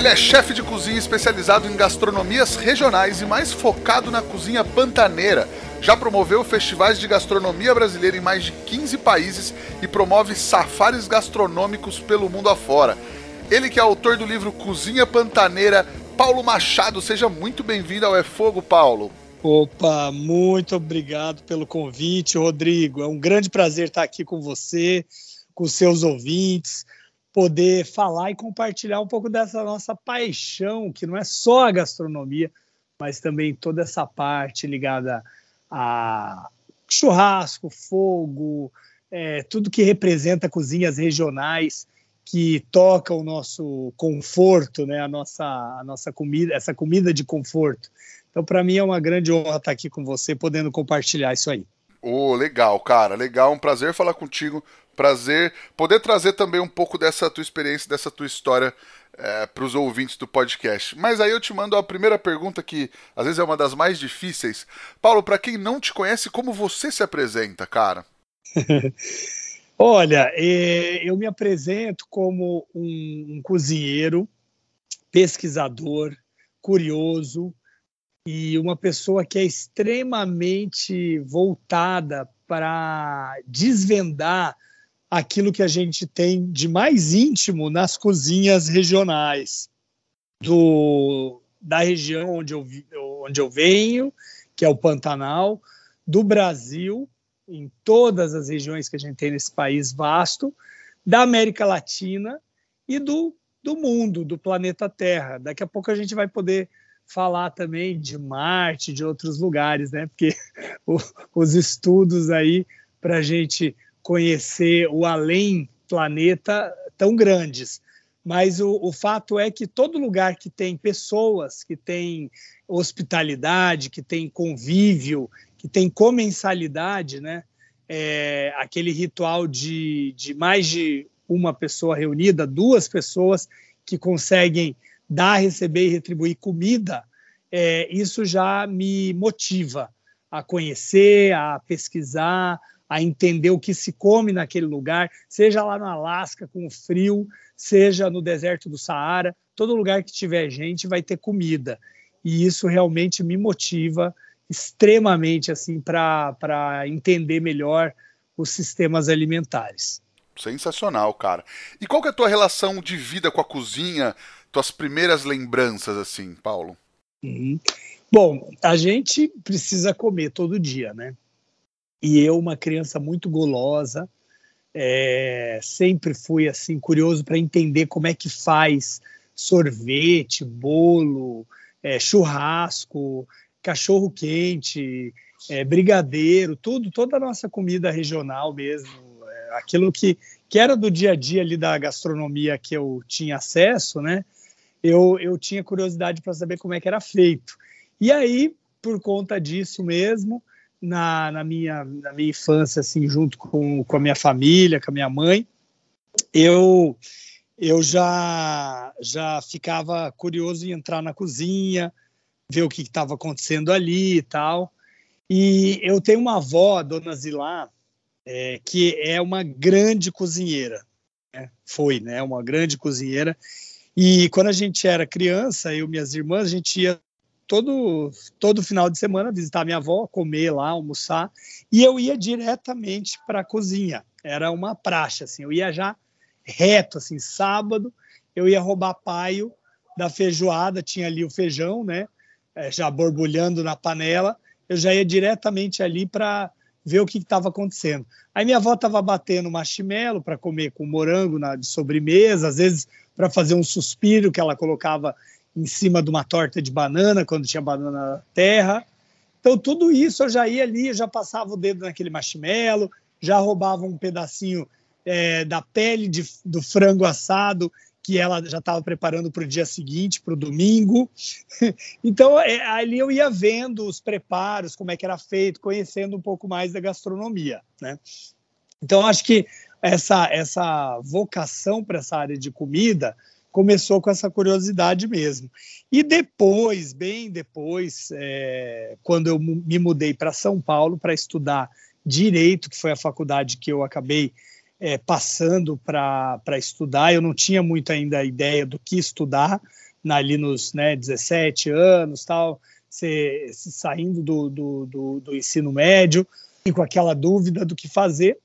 Ele é chefe de cozinha especializado em gastronomias regionais e mais focado na cozinha pantaneira. Já promoveu festivais de gastronomia brasileira em mais de 15 países e promove safaris gastronômicos pelo mundo afora. Ele que é autor do livro Cozinha Pantaneira, Paulo Machado. Seja muito bem-vindo ao É Fogo, Paulo. Opa, muito obrigado pelo convite, Rodrigo. É um grande prazer estar aqui com você, com seus ouvintes poder falar e compartilhar um pouco dessa nossa paixão, que não é só a gastronomia, mas também toda essa parte ligada a churrasco, fogo, é, tudo que representa cozinhas regionais que toca o nosso conforto, né, a nossa, a nossa comida, essa comida de conforto. Então, para mim é uma grande honra estar aqui com você, podendo compartilhar isso aí. Oh, legal, cara, legal, um prazer falar contigo prazer poder trazer também um pouco dessa tua experiência, dessa tua história é, para os ouvintes do podcast. Mas aí eu te mando a primeira pergunta que às vezes é uma das mais difíceis. Paulo, para quem não te conhece, como você se apresenta, cara? Olha, é, eu me apresento como um cozinheiro, pesquisador, curioso e uma pessoa que é extremamente voltada para desvendar aquilo que a gente tem de mais íntimo nas cozinhas regionais do, da região onde eu, onde eu venho, que é o Pantanal, do Brasil, em todas as regiões que a gente tem nesse país vasto, da América Latina e do, do mundo, do planeta Terra. Daqui a pouco a gente vai poder falar também de Marte, de outros lugares, né? Porque o, os estudos aí para a gente conhecer o além planeta tão grandes. Mas o, o, fato é que todo lugar que tem pessoas, que tem hospitalidade, que tem convívio, que tem comensalidade, né? É, aquele ritual de, de mais de uma pessoa reunida, duas pessoas que conseguem dar, receber e retribuir comida, é, isso já me motiva a conhecer, a pesquisar, a entender o que se come naquele lugar, seja lá no Alasca com o frio, seja no deserto do Saara, todo lugar que tiver gente vai ter comida. E isso realmente me motiva extremamente assim para entender melhor os sistemas alimentares. Sensacional, cara. E qual que é a tua relação de vida com a cozinha, tuas primeiras lembranças assim, Paulo? Uhum. Bom, a gente precisa comer todo dia, né? E eu, uma criança muito golosa, é, sempre fui assim curioso para entender como é que faz sorvete, bolo, é, churrasco, cachorro quente, é, brigadeiro, tudo, toda a nossa comida regional mesmo, é, aquilo que, que era do dia a dia ali da gastronomia que eu tinha acesso, né? Eu, eu tinha curiosidade para saber como é que era feito. E aí, por conta disso mesmo, na, na, minha, na minha infância, assim, junto com, com a minha família, com a minha mãe, eu, eu já, já ficava curioso em entrar na cozinha, ver o que estava acontecendo ali e tal. E eu tenho uma avó, a dona Zilá, é, que é uma grande cozinheira. Né? Foi, né? Uma grande cozinheira. E quando a gente era criança, eu e minhas irmãs, a gente ia todo, todo final de semana visitar minha avó, comer lá, almoçar, e eu ia diretamente para a cozinha. Era uma praxe, assim, eu ia já reto, assim, sábado, eu ia roubar paio da feijoada, tinha ali o feijão, né, é, já borbulhando na panela, eu já ia diretamente ali para ver o que estava acontecendo. Aí minha avó estava batendo marshmallow para comer com morango na, de sobremesa, às vezes para fazer um suspiro que ela colocava em cima de uma torta de banana, quando tinha banana na terra. Então, tudo isso eu já ia ali, já passava o dedo naquele marshmallow, já roubava um pedacinho é, da pele de, do frango assado, que ela já estava preparando para o dia seguinte, para o domingo. Então, é, ali eu ia vendo os preparos, como é que era feito, conhecendo um pouco mais da gastronomia. Né? Então, acho que essa, essa vocação para essa área de comida começou com essa curiosidade mesmo. E depois, bem depois, é, quando eu me mudei para São Paulo para estudar direito, que foi a faculdade que eu acabei é, passando para estudar, eu não tinha muito ainda ideia do que estudar, ali nos né, 17 anos, tal, se, se saindo do, do, do, do ensino médio e com aquela dúvida do que fazer.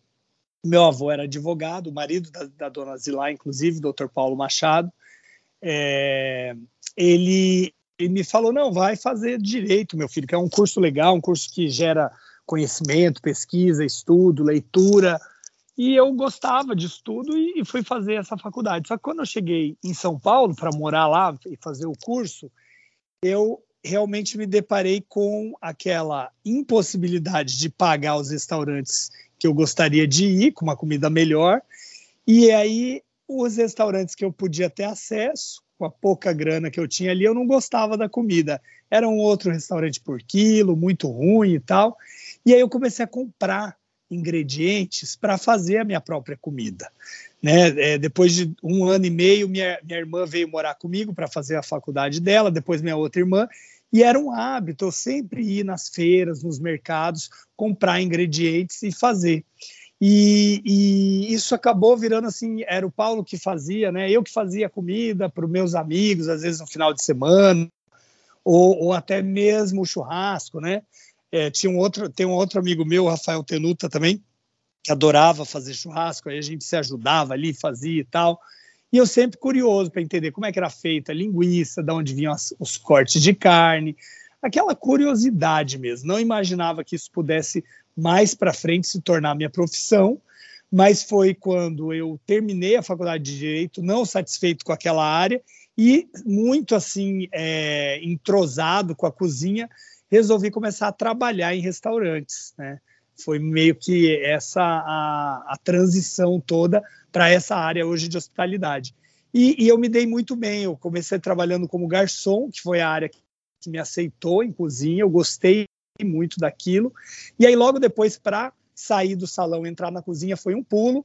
Meu avô era advogado, o marido da, da dona Zilá, inclusive, doutor Paulo Machado. É, ele, ele me falou: não, vai fazer direito, meu filho, que é um curso legal, um curso que gera conhecimento, pesquisa, estudo, leitura. E eu gostava de estudo e, e fui fazer essa faculdade. Só que quando eu cheguei em São Paulo para morar lá e fazer o curso, eu realmente me deparei com aquela impossibilidade de pagar os restaurantes que eu gostaria de ir, com uma comida melhor. E aí, os restaurantes que eu podia ter acesso, com a pouca grana que eu tinha ali, eu não gostava da comida. Era um outro restaurante por quilo, muito ruim e tal. E aí eu comecei a comprar ingredientes para fazer a minha própria comida. Né? É, depois de um ano e meio, minha, minha irmã veio morar comigo para fazer a faculdade dela, depois minha outra irmã, e era um hábito eu sempre ir nas feiras, nos mercados, comprar ingredientes e fazer. E, e, isso acabou virando assim, era o Paulo que fazia, né? Eu que fazia comida para os meus amigos, às vezes no final de semana, ou, ou até mesmo o churrasco, né? É, tinha um outro, tem um outro amigo meu, Rafael Tenuta também, que adorava fazer churrasco, aí a gente se ajudava ali, fazia e tal. E eu sempre curioso para entender como é que era feita a linguiça, de onde vinham as, os cortes de carne, aquela curiosidade mesmo. Não imaginava que isso pudesse mais para frente se tornar minha profissão, mas foi quando eu terminei a faculdade de direito, não satisfeito com aquela área e muito assim é, entrosado com a cozinha, resolvi começar a trabalhar em restaurantes, né? Foi meio que essa a, a transição toda para essa área hoje de hospitalidade. E, e, eu me dei muito bem. Eu comecei trabalhando como garçom, que foi a área que, me aceitou em cozinha. Eu gostei muito daquilo. E aí, logo depois, para sair do salão, entrar na cozinha, foi um pulo.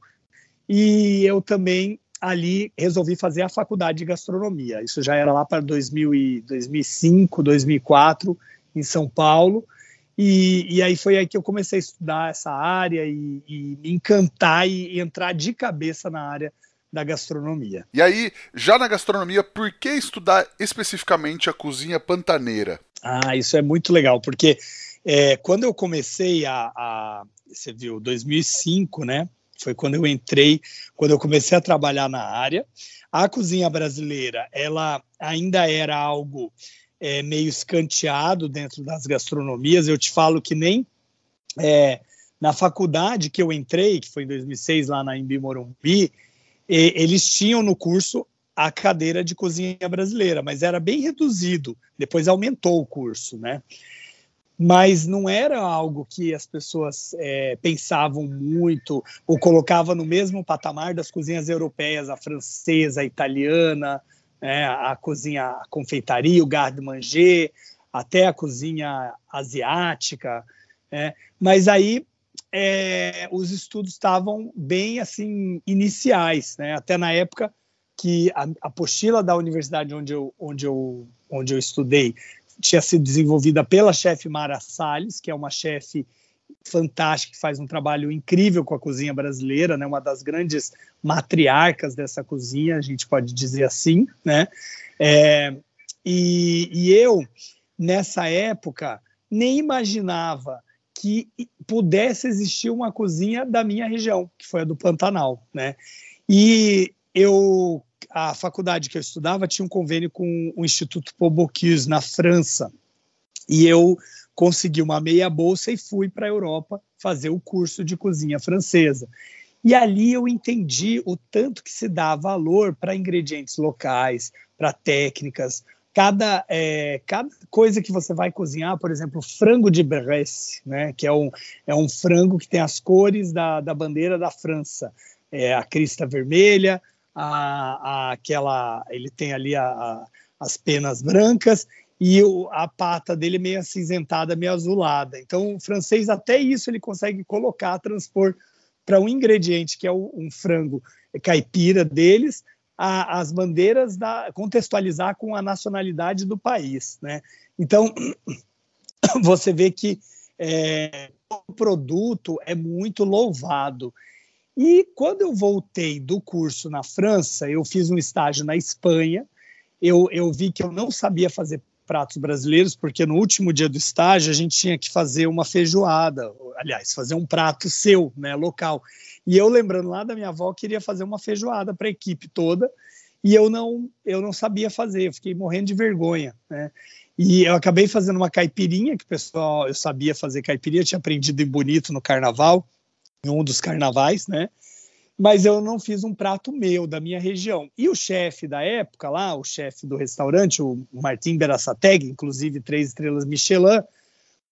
E eu também ali resolvi fazer a faculdade de gastronomia. Isso já era lá para 2005, 2004, em São Paulo. E, e, aí foi aí que eu comecei a estudar essa área e, e me encantar e, e, entrar de cabeça na área da gastronomia. E aí, já na gastronomia, por que estudar especificamente a cozinha pantaneira? Ah, isso é muito legal, porque é, quando eu comecei a, a, Você viu, 2005, né? Foi quando eu entrei, quando eu comecei a trabalhar na área. A cozinha brasileira, ela ainda era algo é, meio escanteado dentro das gastronomias. Eu te falo que nem é, na faculdade que eu entrei, que foi em 2006 lá na Embi Morumbi, eles tinham no curso a cadeira de cozinha brasileira, mas era bem reduzido. Depois aumentou o curso, né? Mas não era algo que as pessoas é, pensavam muito ou colocavam no mesmo patamar das cozinhas europeias, a francesa, a italiana, né, a cozinha, a confeitaria, o garde-manger, até a cozinha asiática, né, mas aí é, os estudos estavam bem assim iniciais, né, até na época que a apostila da universidade onde eu, onde eu, onde eu estudei tinha sido desenvolvida pela chefe Mara Salles, que é uma chefe fantástica, que faz um trabalho incrível com a cozinha brasileira, né? uma das grandes matriarcas dessa cozinha, a gente pode dizer assim. Né? É, e, e eu, nessa época, nem imaginava que pudesse existir uma cozinha da minha região, que foi a do Pantanal. Né? E eu, a faculdade que eu estudava tinha um convênio com o Instituto Paul na França. E eu consegui uma meia bolsa e fui para a Europa fazer o curso de cozinha francesa. E ali eu entendi o tanto que se dá valor para ingredientes locais, para técnicas. Cada, é, cada coisa que você vai cozinhar, por exemplo, frango de Bresse, né, que é um, é um frango que tem as cores da, da bandeira da França. É a crista vermelha, a, a aquela, ele tem ali a, a, as penas brancas e o, a pata dele é meio acinzentada, meio azulada. Então, o francês até isso ele consegue colocar, transpor para um ingrediente que é o, um frango caipira deles, a, as bandeiras da contextualizar com a nacionalidade do país, né? Então, você vê que é, o produto é muito louvado. E quando eu voltei do curso na França, eu fiz um estágio na Espanha. Eu, eu vi que eu não sabia fazer pratos brasileiros, porque no último dia do estágio a gente tinha que fazer uma feijoada, aliás, fazer um prato seu, né, local. E eu lembrando lá da minha avó, queria fazer uma feijoada para a equipe toda, e eu não, eu não sabia fazer, eu fiquei morrendo de vergonha, né? E eu acabei fazendo uma caipirinha, que o pessoal, eu sabia fazer caipirinha, tinha aprendido em Bonito no carnaval, em um dos carnavais, né? Mas eu não fiz um prato meu, da minha região. E o chefe da época lá, o chefe do restaurante, o Martim Berassateg, inclusive três estrelas Michelin,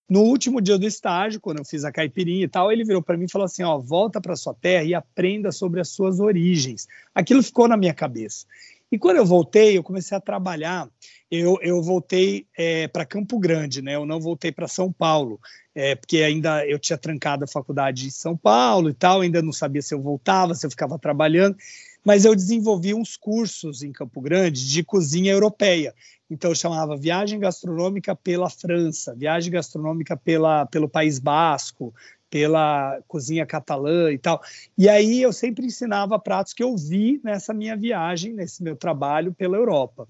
no último dia do estágio, quando eu fiz a caipirinha e tal, ele virou para mim e falou assim: ó, volta para sua terra e aprenda sobre as suas origens. Aquilo ficou na minha cabeça. E quando eu voltei, eu comecei a trabalhar. Eu, eu voltei é, para Campo Grande, né? Eu não voltei para São Paulo, é, porque ainda eu tinha trancado a faculdade em São Paulo e tal, ainda não sabia se eu voltava, se eu ficava trabalhando. Mas eu desenvolvi uns cursos em Campo Grande de cozinha europeia. Então eu chamava Viagem Gastronômica pela França, Viagem Gastronômica pela, pelo País Basco, pela cozinha catalã e tal. E aí eu sempre ensinava pratos que eu vi nessa minha viagem, nesse meu trabalho pela Europa.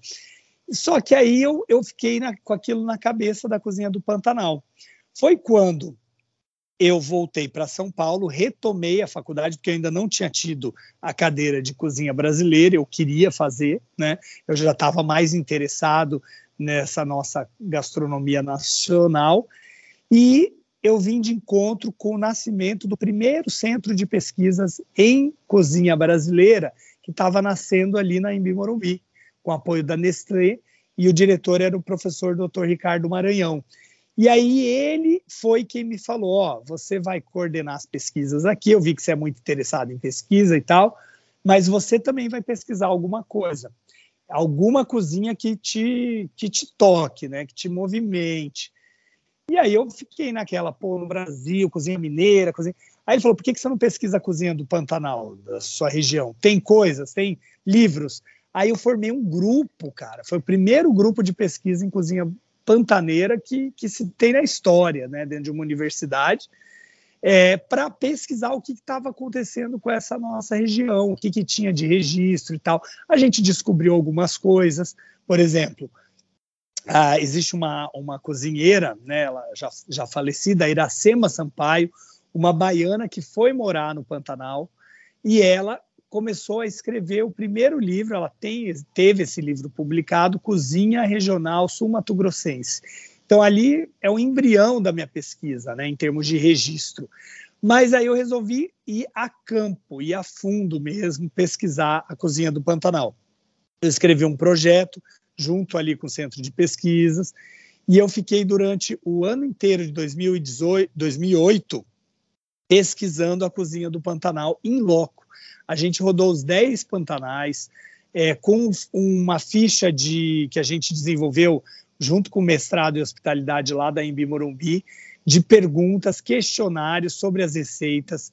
Só que aí eu, eu fiquei na, com aquilo na cabeça da cozinha do Pantanal. Foi quando eu voltei para São Paulo, retomei a faculdade, porque eu ainda não tinha tido a cadeira de cozinha brasileira, eu queria fazer, né? Eu já estava mais interessado nessa nossa gastronomia nacional. E eu vim de encontro com o nascimento do primeiro centro de pesquisas em cozinha brasileira, que estava nascendo ali na Embi Morumbi, com apoio da Nestlé, e o diretor era o professor Dr. Ricardo Maranhão. E aí ele foi quem me falou, ó, você vai coordenar as pesquisas aqui, eu vi que você é muito interessado em pesquisa e tal, mas você também vai pesquisar alguma coisa, alguma cozinha que te, que te toque, né, que te movimente. E aí eu fiquei naquela, pô, no Brasil, cozinha mineira, cozinha. Aí ele falou: por que, que você não pesquisa a cozinha do Pantanal, da sua região? Tem coisas, tem livros. Aí eu formei um grupo, cara. Foi o primeiro grupo de pesquisa em cozinha pantaneira que, que se tem na história, né, dentro de uma universidade, é, para pesquisar o que estava acontecendo com essa nossa região, o que, que tinha de registro e tal. A gente descobriu algumas coisas, por exemplo, ah, existe uma, uma cozinheira, né, ela já, já falecida, Iracema Sampaio, uma baiana que foi morar no Pantanal e ela começou a escrever o primeiro livro, ela tem, teve esse livro publicado, Cozinha Regional Sul-Mato Grossense. Então ali é o embrião da minha pesquisa, né, em termos de registro. Mas aí eu resolvi ir a campo, ir a fundo mesmo, pesquisar a cozinha do Pantanal. Eu escrevi um projeto, junto ali com o centro de pesquisas, e eu fiquei durante o ano inteiro de 2018, 2008 pesquisando a cozinha do Pantanal em loco. A gente rodou os 10 pantanais é, com uma ficha de que a gente desenvolveu junto com o mestrado em hospitalidade lá da Embi Morumbi, de perguntas, questionários sobre as receitas,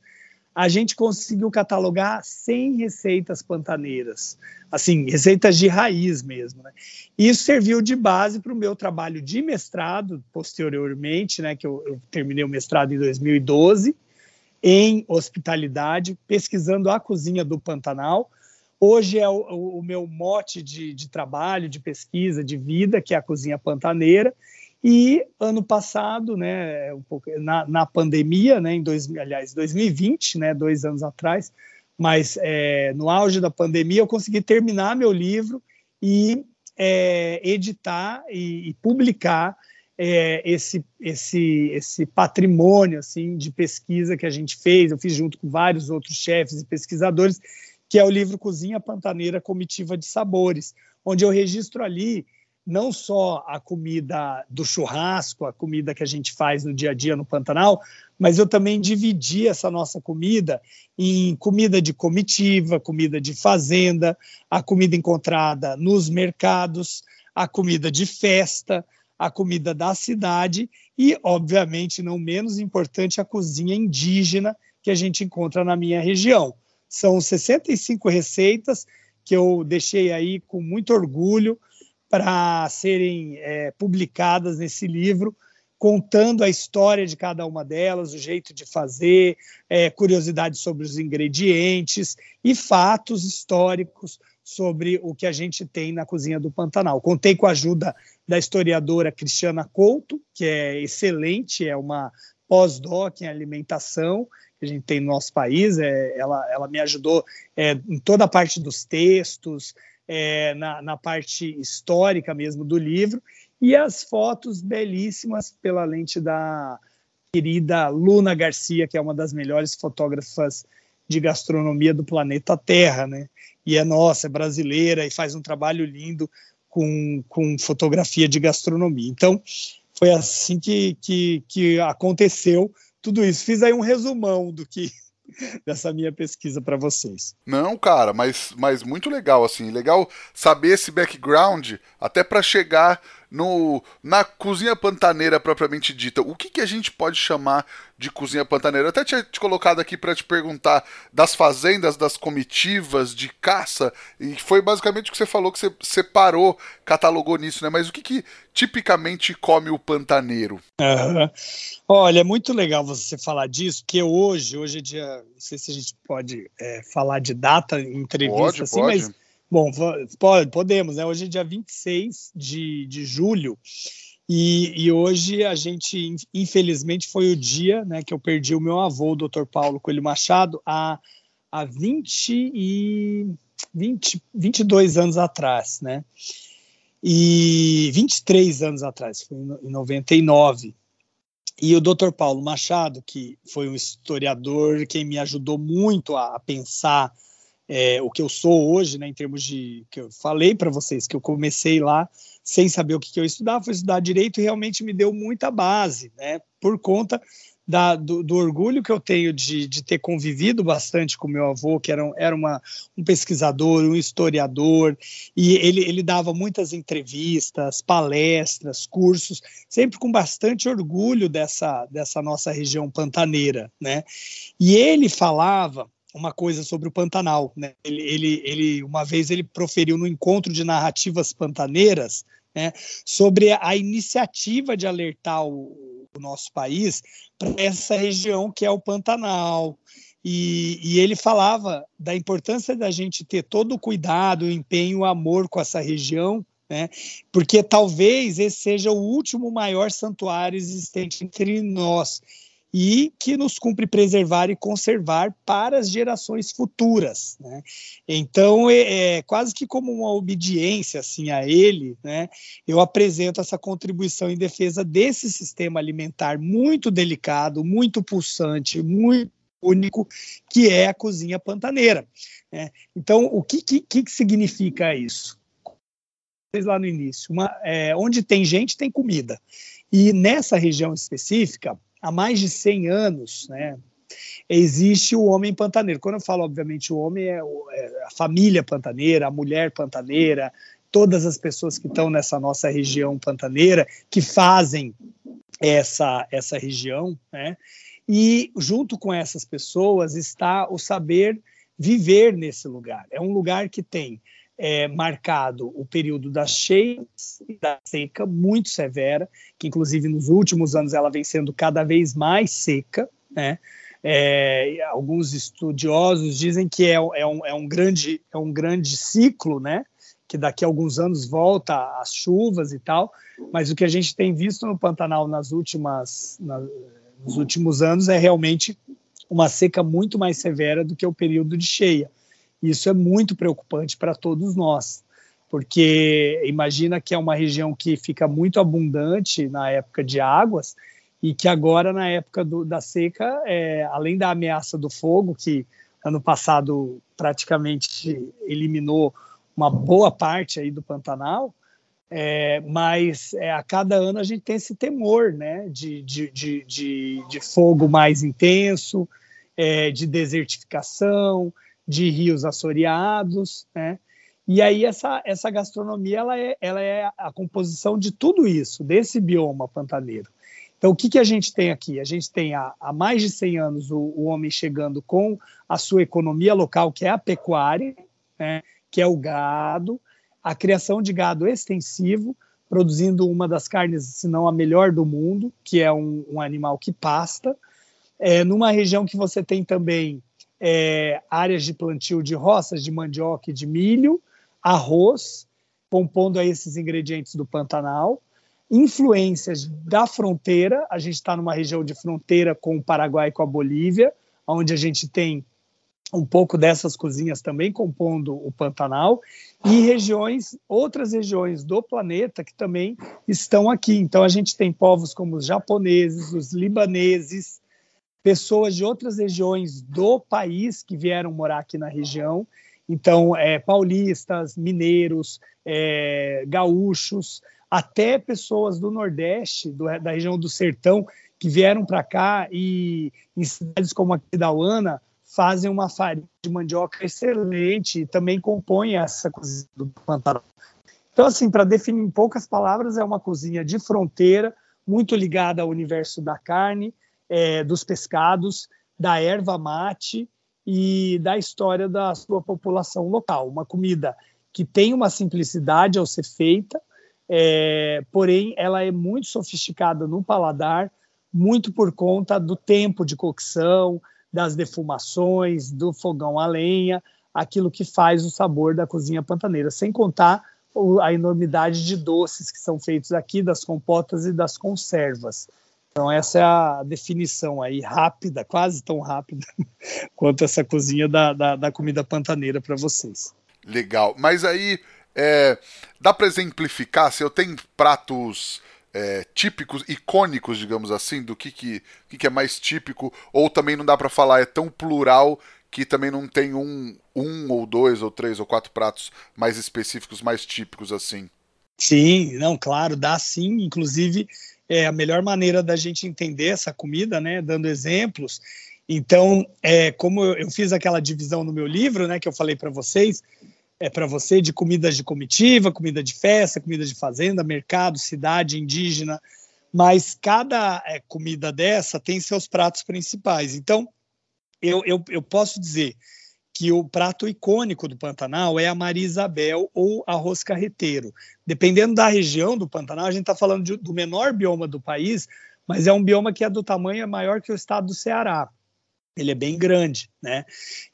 a gente conseguiu catalogar 100 receitas pantaneiras, assim, receitas de raiz mesmo. Né? Isso serviu de base para o meu trabalho de mestrado, posteriormente, né, que eu, eu terminei o mestrado em 2012, em hospitalidade, pesquisando a cozinha do Pantanal. Hoje é o, o meu mote de, de, trabalho, de pesquisa, de vida, que é a cozinha pantaneira. E ano passado, né, um pouco, na, na pandemia, né, em dois, aliás, 2020, né, dois anos atrás, mas é, no auge da pandemia eu consegui terminar meu livro e é, editar e, e publicar é, esse, esse, esse patrimônio assim de pesquisa que a gente fez. Eu fiz junto com vários outros chefes e pesquisadores, que é o livro Cozinha Pantaneira Comitiva de Sabores, onde eu registro ali não só a comida do churrasco, a comida que a gente faz no dia a dia no Pantanal, mas eu também dividi essa nossa comida em comida de comitiva, comida de fazenda, a comida encontrada nos mercados, a comida de festa, a comida da cidade e, obviamente, não menos importante, a cozinha indígena que a gente encontra na minha região. São 65 receitas que eu deixei aí com muito orgulho para serem é, publicadas nesse livro, contando a história de cada uma delas, o jeito de fazer, é, curiosidades sobre os ingredientes e fatos históricos sobre o que a gente tem na cozinha do Pantanal. Contei com a ajuda da historiadora Cristiana Couto, que é excelente, é uma pós-doc em alimentação que a gente tem no nosso país. É, ela, ela me ajudou é, em toda a parte dos textos, é, na, na parte histórica mesmo do livro, e as fotos belíssimas pela lente da querida Luna Garcia, que é uma das melhores fotógrafas de gastronomia do planeta Terra, né? E é nossa, é brasileira e faz um trabalho lindo com, com fotografia de gastronomia. Então, foi assim que, que, que aconteceu tudo isso. Fiz aí um resumão do que dessa minha pesquisa para vocês. Não, cara, mas, mas muito legal assim, legal saber esse background até para chegar no, na cozinha pantaneira propriamente dita, o que, que a gente pode chamar de cozinha pantaneira? Eu até tinha te colocado aqui para te perguntar das fazendas, das comitivas, de caça, e foi basicamente o que você falou que você separou, catalogou nisso, né? Mas o que, que tipicamente come o pantaneiro? Uhum. Olha, é muito legal você falar disso, porque hoje, hoje é dia, não sei se a gente pode é, falar de data em entrevista pode, assim, pode. mas Bom, pode, podemos, né? Hoje é dia 26 de, de julho e, e hoje a gente, infelizmente, foi o dia né, que eu perdi o meu avô, o Dr. Paulo Coelho Machado, há, há 20 e 20, 22 anos atrás, né? E 23 anos atrás, foi em 99. E o Dr. Paulo Machado, que foi um historiador, quem me ajudou muito a, a pensar é, o que eu sou hoje, né, em termos de que eu falei para vocês que eu comecei lá sem saber o que, que eu estudava, fui estudar direito e realmente me deu muita base, né, por conta da, do, do, orgulho que eu tenho de, de, ter convivido bastante com meu avô, que era, um, era uma, um pesquisador, um historiador, e ele, ele dava muitas entrevistas, palestras, cursos, sempre com bastante orgulho dessa, dessa nossa região pantaneira, né? E ele falava uma coisa sobre o Pantanal. Né? Ele, ele, ele, uma vez ele proferiu no encontro de narrativas pantaneiras né, sobre a iniciativa de alertar o, o nosso país para essa região que é o Pantanal. E, e, ele falava da importância da gente ter todo o cuidado, o empenho, o amor com essa região, né? porque talvez esse seja o último maior santuário existente entre nós e que nos cumpre preservar e conservar para as gerações futuras. Né? Então, é, é, quase que como uma obediência assim a ele, né, eu apresento essa contribuição em defesa desse sistema alimentar muito delicado, muito pulsante, muito único, que é a cozinha pantaneira. Né? Então, o que, que, que significa isso? Lá no início, uma, é, onde tem gente, tem comida. E nessa região específica, há mais de 100 anos, né, existe o homem pantaneiro. Quando eu falo, obviamente, o homem é, é a família pantaneira, a mulher pantaneira, todas as pessoas que estão nessa nossa região pantaneira, que fazem essa, essa região, né? E junto com essas pessoas está o saber viver nesse lugar. É um lugar que tem é, marcado o período das cheias e da seca muito severa, que inclusive nos últimos anos ela vem sendo cada vez mais seca, né? É, alguns estudiosos dizem que é, é, um, é, um, grande, é um grande ciclo, né? que daqui a alguns anos volta às chuvas e tal, mas o que a gente tem visto no Pantanal nas últimas, na, nos últimos anos é realmente uma seca muito mais severa do que o período de cheia. Isso é muito preocupante para todos nós, porque imagina que é uma região que fica muito abundante na época de águas e que agora, na época do, da seca, é, além da ameaça do fogo, que ano passado praticamente eliminou uma boa parte aí do Pantanal, é, mas é, a cada ano a gente tem esse temor né, de, de, de, de, de fogo mais intenso, é, de desertificação, de rios assoreados, né? E aí essa, essa gastronomia ela é, ela é a composição de tudo isso, desse bioma pantaneiro. Então, o que, que a gente tem aqui? A gente tem há, há mais de 100 anos o, o, homem chegando com a sua economia local, que é a pecuária, né, que é o gado, a criação de gado extensivo, produzindo uma das carnes, se não a melhor do mundo, que é um, um animal que pasta, é, numa região que você tem também é, áreas de plantio de roças de mandioca e de milho, arroz, compondo aí esses ingredientes do Pantanal, influências da fronteira. A gente está numa região de fronteira com o Paraguai e com a Bolívia, onde a gente tem um pouco dessas cozinhas também compondo o Pantanal e regiões, outras regiões do planeta que também estão aqui. Então a gente tem povos como os japoneses, os libaneses, pessoas de outras regiões do país que vieram morar aqui na região. Então, é, paulistas, mineiros, é, gaúchos, até pessoas do Nordeste, do, da região do Sertão, que vieram para cá e em cidades como a Quidauana fazem uma farinha de mandioca excelente e também compõem essa cozinha do Pantanal. Então, assim, para definir em poucas palavras, é uma cozinha de fronteira, muito ligada ao universo da carne, é, dos pescados, da erva mate e da história da sua população local. Uma comida que tem uma simplicidade ao ser feita, é, porém ela é muito sofisticada no paladar, muito por conta do tempo de cocção, das defumações, do fogão a lenha, aquilo que faz o sabor da cozinha pantaneira, sem contar a enormidade de doces que são feitos aqui, das compotas e das conservas. Então, essa é a definição aí, rápida, quase tão rápida quanto essa cozinha da, da, da comida pantaneira para vocês. Legal. Mas aí, é, dá para exemplificar? Se eu tenho pratos é, típicos, icônicos, digamos assim, do que, que, que, é mais típico, ou também não dá para falar, é tão plural que também não tem um, um ou dois ou três ou quatro pratos mais específicos, mais típicos assim. Sim, não, claro, dá sim. Inclusive, é a melhor maneira da gente entender essa comida, né, dando exemplos. Então, é, como eu, fiz aquela divisão no meu livro, né, que eu falei para vocês, é para você de comidas de comitiva, comida de festa, comida de fazenda, mercado, cidade indígena, mas cada é, comida dessa tem seus pratos principais. Então, eu, eu, eu posso dizer que o prato icônico do Pantanal é a Maria Isabel ou arroz carreteiro. Dependendo da região do Pantanal, a gente está falando de, do menor bioma do país, mas é um bioma que é do tamanho é maior que o estado do Ceará ele é bem grande, né?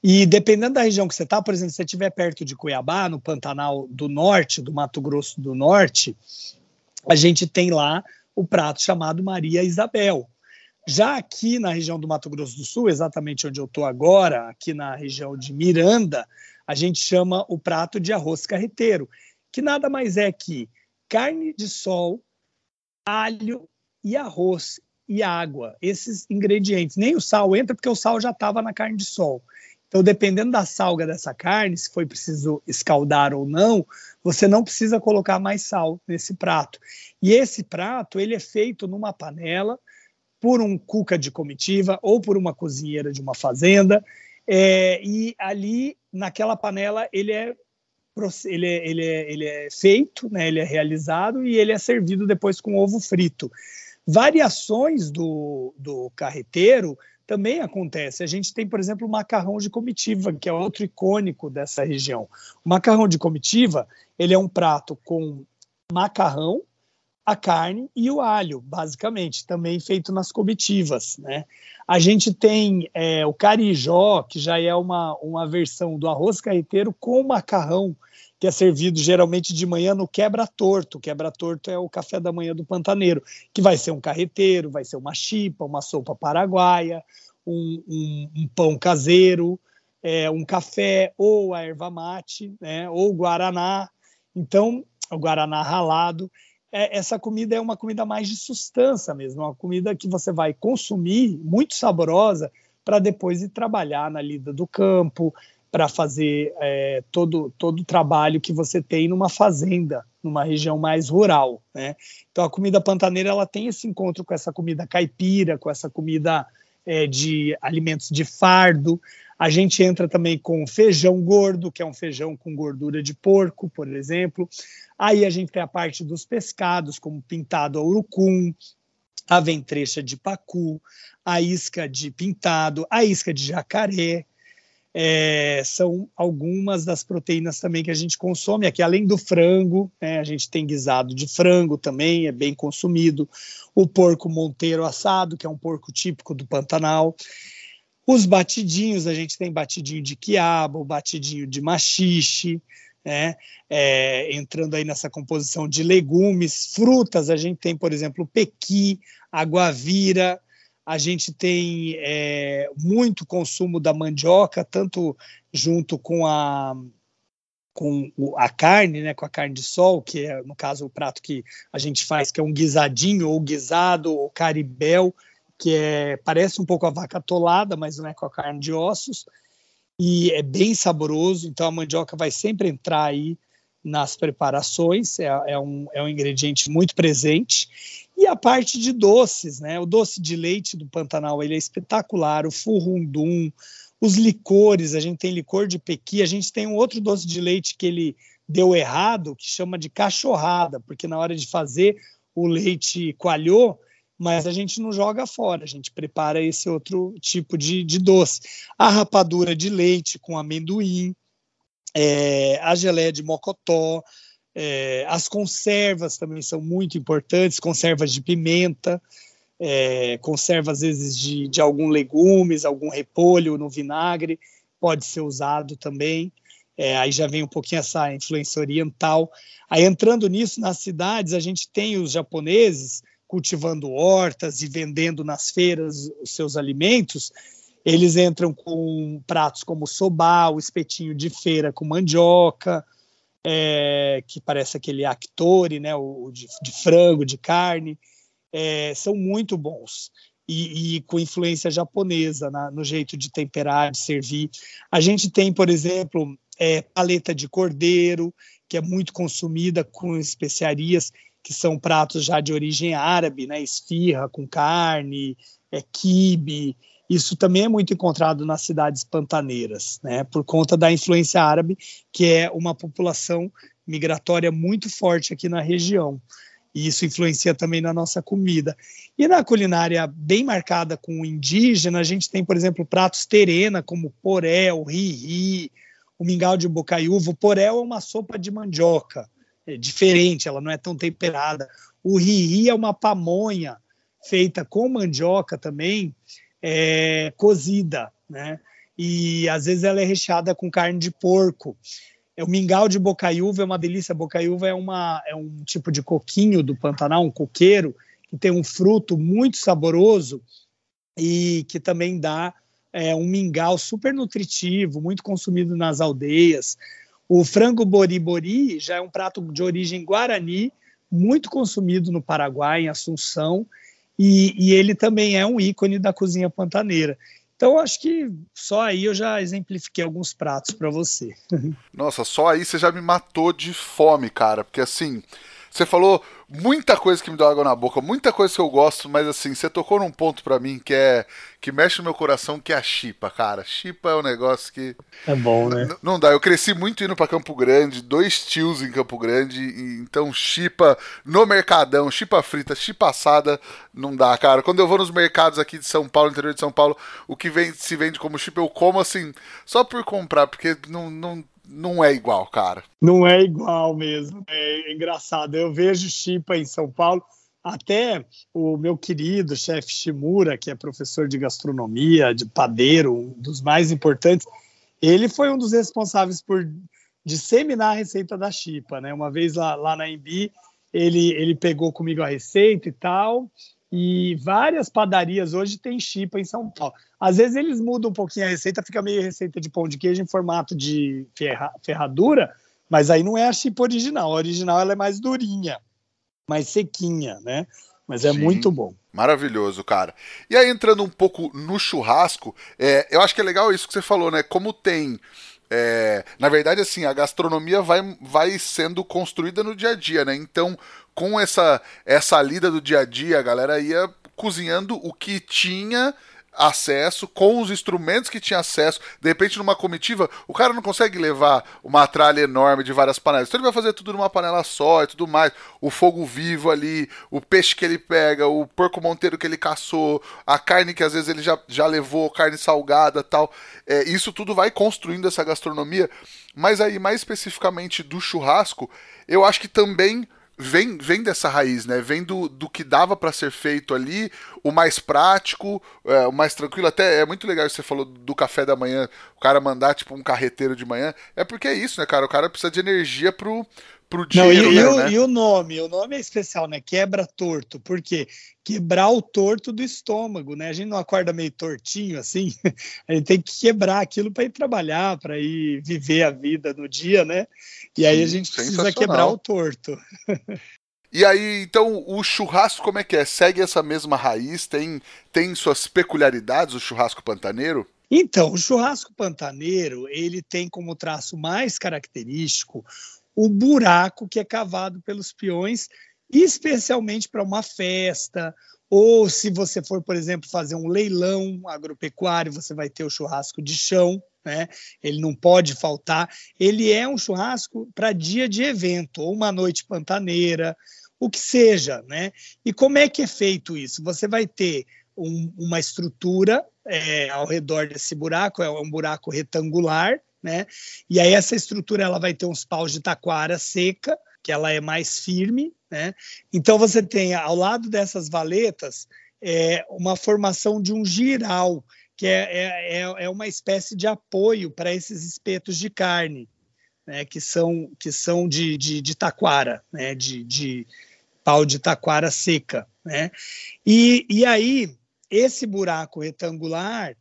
E dependendo da região que você está, por exemplo, se você estiver perto de Cuiabá, no Pantanal do Norte, do Mato Grosso do Norte, a gente tem lá o prato chamado Maria Isabel. Já aqui na região do Mato Grosso do Sul, exatamente onde eu estou agora, aqui na região de Miranda, a gente chama o prato de arroz carreteiro, que nada mais é que carne de sol, alho e arroz e água, esses ingredientes. Nem o sal entra porque o sal já estava na carne de sol. Então, dependendo da salga dessa carne, se foi preciso escaldar ou não, você não precisa colocar mais sal nesse prato. E esse prato, ele é feito numa panela por um cuca de comitiva ou por uma cozinheira de uma fazenda. É, e ali, naquela panela, ele é, ele é, ele é, ele é feito, né, ele é realizado e ele é servido depois com ovo frito. Variações do, do carreteiro também acontece. A gente tem, por exemplo, o macarrão de comitiva, que é outro icônico dessa região. O macarrão de comitiva, ele é um prato com macarrão, a carne e o alho, basicamente, também feito nas comitivas. Né? A gente tem é, o carijó, que já é uma, uma versão do arroz carreteiro com macarrão, que é servido geralmente de manhã no quebra-torto. Quebra-torto é o café da manhã do pantaneiro, que vai ser um carreteiro, vai ser uma chipa, uma sopa paraguaia, um, um, um pão caseiro, é, um café, ou a erva mate, né, ou guaraná. Então, o guaraná ralado. É, essa comida é uma comida mais de sustância mesmo, uma comida que você vai consumir, muito saborosa, para depois ir trabalhar na lida do campo, para fazer é, todo, todo o trabalho que você tem numa fazenda, numa região mais rural. Né? Então a comida pantaneira ela tem esse encontro com essa comida caipira, com essa comida é, de alimentos de fardo. A gente entra também com feijão gordo, que é um feijão com gordura de porco, por exemplo. Aí a gente tem a parte dos pescados, como pintado a urucum, a ventrecha de pacu, a isca de pintado, a isca de jacaré, é, são algumas das proteínas também que a gente consome aqui, além do frango, né, a gente tem guisado de frango também, é bem consumido, o porco monteiro assado, que é um porco típico do Pantanal, os batidinhos, a gente tem batidinho de quiabo, batidinho de machixe, né, é, entrando aí nessa composição de legumes, frutas, a gente tem, por exemplo, pequi, aguavira, a gente tem é, muito consumo da mandioca, tanto junto com a, com a carne, né, com a carne de sol, que é, no caso, o prato que a gente faz, que é um guisadinho, ou guisado, ou caribel, que é, parece um pouco a vaca atolada, mas não é com a carne de ossos, e é bem saboroso, então a mandioca vai sempre entrar aí nas preparações, é, é, um, é um ingrediente muito presente. E a parte de doces, né? O doce de leite do Pantanal ele é espetacular, o furrundum, os licores, a gente tem licor de pequi, a gente tem um outro doce de leite que ele deu errado, que chama de cachorrada, porque na hora de fazer o leite coalhou, mas a gente não joga fora, a gente prepara esse outro tipo de, de doce. A rapadura de leite com amendoim, é, a geleia de mocotó, é, as conservas também são muito importantes, conservas de pimenta, é, às vezes de, de algum legumes, algum repolho no vinagre, pode ser usado também. É, aí já vem um pouquinho essa influência oriental. Aí entrando nisso, nas cidades, a gente tem os japoneses cultivando hortas e vendendo nas feiras os seus alimentos. Eles entram com pratos como soba, o espetinho de feira com mandioca, é, que parece aquele actore, né, o, de, de frango, de carne, é, são muito bons. E, e, com influência japonesa na, no jeito de temperar, de servir. A gente tem, por exemplo, é, paleta de cordeiro, que é muito consumida com especiarias, que são pratos já de origem árabe, né? Esfirra com carne, é, quibe, isso também é muito encontrado nas cidades pantaneiras, né, por conta da influência árabe, que é uma população migratória muito forte aqui na região. E isso influencia também na nossa comida. E na culinária bem marcada com o indígena, a gente tem, por exemplo, pratos terena, como poré, o ri-ri, o mingau de bocaiúva. O poré é uma sopa de mandioca, diferente, ela não é tão temperada. O ri-ri é uma pamonha feita com mandioca também, é, cozida, né? E às vezes ela é recheada com carne de porco. É, o mingau de bocaiúva é uma delícia. Bocaiúva é, uma, é um tipo de coquinho do Pantanal, um coqueiro, que tem um fruto muito saboroso e que também dá é, um mingau super nutritivo, muito consumido nas aldeias. O frango bori-bori já é um prato de origem guarani, muito consumido no Paraguai, em Assunção, e, e ele também é um ícone da cozinha pantaneira. Então, acho que só aí eu já exemplifiquei alguns pratos para você. Nossa, só aí você já me matou de fome, cara. Porque assim, você falou muita coisa que me deu água na boca, muita coisa que eu gosto, mas assim, você tocou num ponto para mim que é que mexe no meu coração, que é a chipa, cara. Chipa é um negócio que é bom, né? Não dá. Eu cresci muito indo para Campo Grande, dois tios em Campo Grande, e, então chipa no mercadão, chipa frita, chipa assada, não dá, cara. Quando eu vou nos mercados aqui de São Paulo, interior de São Paulo, o que vem, se vende como chipa eu como assim, só por comprar, porque não, não não é igual, cara. Não é igual mesmo. É engraçado. Eu vejo Chipa em São Paulo. Até o meu querido chefe Shimura, que é professor de gastronomia, de padeiro, um dos mais importantes, ele foi um dos responsáveis por disseminar a receita da chipa, né? Uma vez lá, lá na Embi, ele, ele pegou comigo a receita e tal, e várias padarias hoje têm chipa em São Paulo. Às vezes eles mudam um pouquinho a receita, fica meio receita de pão de queijo em formato de ferra, ferradura, mas aí não é a chipa original. A original ela é mais durinha, mais sequinha, né? Mas é Sim. muito bom. Maravilhoso, cara. E aí, entrando um pouco no churrasco, é, eu acho que é legal isso que você falou, né? Como tem É, na verdade, assim, a gastronomia vai, vai sendo construída no dia a dia, né? Então, com essa, essa lida do dia a dia, a galera ia cozinhando o que tinha acesso, com os instrumentos que tinha acesso. De repente, numa comitiva, o cara não consegue levar uma tralha enorme de várias panelas. Então ele vai fazer tudo numa panela só e tudo mais. O fogo vivo ali, o peixe que ele pega, o porco monteiro que ele caçou, a carne que às vezes ele já, já levou, carne salgada tal. É, isso tudo vai construindo essa gastronomia. Mas aí, mais especificamente do churrasco, eu acho que também vem, vem dessa raiz, né? Vem do, do que dava para ser feito ali, o mais prático, é, o mais tranquilo. Até é muito legal você falou do café da manhã, o cara mandar tipo um carreteiro de manhã. É porque é isso, né, cara? O cara precisa de energia pro, pro Não, e, e, o, né? e, o, nome, o nome é especial, né? Quebra torto, porque quebrar o torto do estômago, né? A gente não acorda meio tortinho assim, a gente tem que quebrar aquilo para ir trabalhar, para ir viver a vida no dia, né? E aí a gente precisa quebrar o torto. E aí, então, o churrasco como é que é? Segue essa mesma raiz? Tem, tem suas peculiaridades, o churrasco pantaneiro? Então, o churrasco pantaneiro, ele tem como traço mais característico o buraco que é cavado pelos peões, especialmente para uma festa, ou se você for, por exemplo, fazer um leilão agropecuário, você vai ter o churrasco de chão, né? Ele não pode faltar. Ele é um churrasco para dia de evento, ou uma noite pantaneira, o que seja, né? E como é que é feito isso? Você vai ter um, uma estrutura é, ao redor desse buraco, é um buraco retangular, né? E aí essa estrutura ela vai ter uns paus de taquara seca, que ela é mais firme, né? Então você tem ao lado dessas valetas é, uma formação de um giral, que é, é, é, é uma espécie de apoio para esses espetos de carne, né? Que são que são de, de, de taquara, né? De, de pau de taquara seca, né? E, e aí esse buraco retangular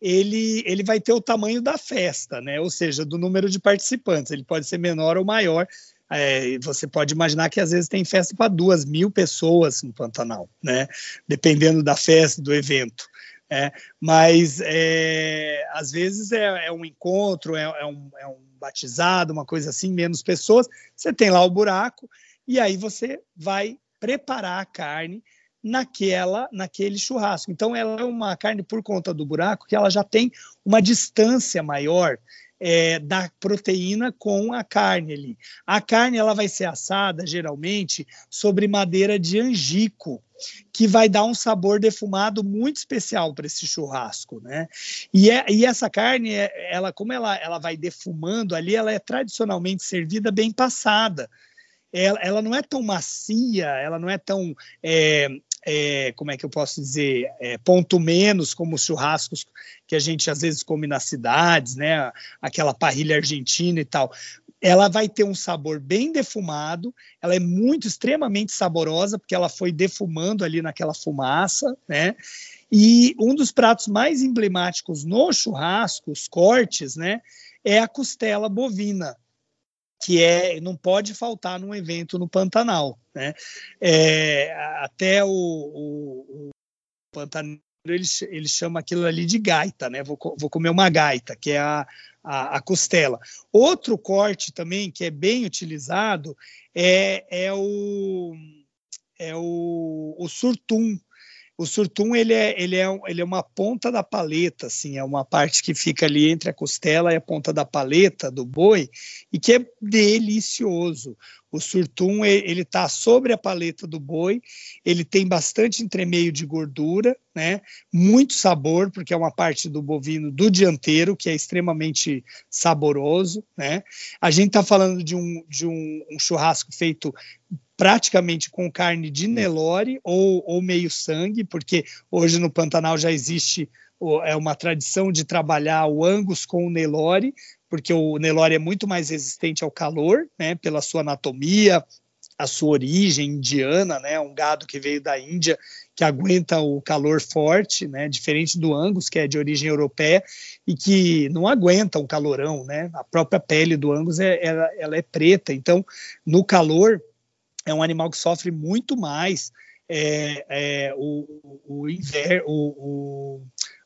ele, ele vai ter o tamanho da festa, né? ou seja, do número de participantes. Ele pode ser menor ou maior. É, você pode imaginar que às vezes tem festa para duas mil pessoas no Pantanal, né? dependendo da festa, do evento. É, mas é, às vezes é, é um encontro, é, é, um, é um batizado, uma coisa assim, menos pessoas. Você tem lá o buraco e aí você vai preparar a carne naquela naquele churrasco. Então ela é uma carne por conta do buraco que ela já tem uma distância maior é, da proteína com a carne ali. A carne ela vai ser assada geralmente sobre madeira de angico, que vai dar um sabor defumado muito especial para esse churrasco, né? E, é, e essa carne, é, ela como ela, ela vai defumando ali, ela é tradicionalmente servida bem passada. Ela, ela, não é tão macia, ela não é tão é, é, como é que eu posso dizer, é, ponto menos, como os churrascos que a gente às vezes come nas cidades, né? Aquela parrilha argentina e tal. Ela vai ter um sabor bem defumado, ela é muito extremamente saborosa, porque ela foi defumando ali naquela fumaça, né? E um dos pratos mais emblemáticos no churrasco, os cortes, né? É a costela bovina que é não pode faltar num evento no Pantanal, né? É, até o, o, o Pantanal ele, ele chama aquilo ali de gaita, né? Vou, vou comer uma gaita, que é a, a, a, costela. Outro corte também que é bem utilizado é, é o é o, o surtum, o surtum ele é, ele, é, ele é uma ponta da paleta, assim, é uma parte que fica ali entre a costela e a ponta da paleta do boi e que é delicioso. O surtum ele está sobre a paleta do boi, ele tem bastante entremeio de gordura, né? Muito sabor, porque é uma parte do bovino do dianteiro que é extremamente saboroso, né? A gente está falando de um, de um, um churrasco feito praticamente com carne de Nelore ou, ou meio sangue, porque hoje no Pantanal já existe é uma tradição de trabalhar o Angus com o Nelore, porque o Nelore é muito mais resistente ao calor, né, pela sua anatomia, a sua origem indiana, né, um gado que veio da Índia que aguenta o calor forte, né, diferente do Angus que é de origem europeia e que não aguenta um calorão, né, a própria pele do Angus é, ela, ela é preta, então no calor é um animal que sofre muito mais é, é, o, o, inver, o,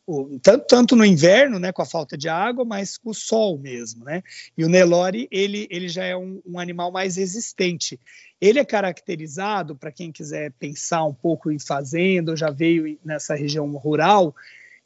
o, tanto, tanto no inverno, né, com a falta de água, mas com o sol mesmo, né? E o Nelore, ele, ele já é um, um animal mais resistente. Ele é caracterizado, para quem quiser pensar um pouco em fazenda, já veio nessa região rural,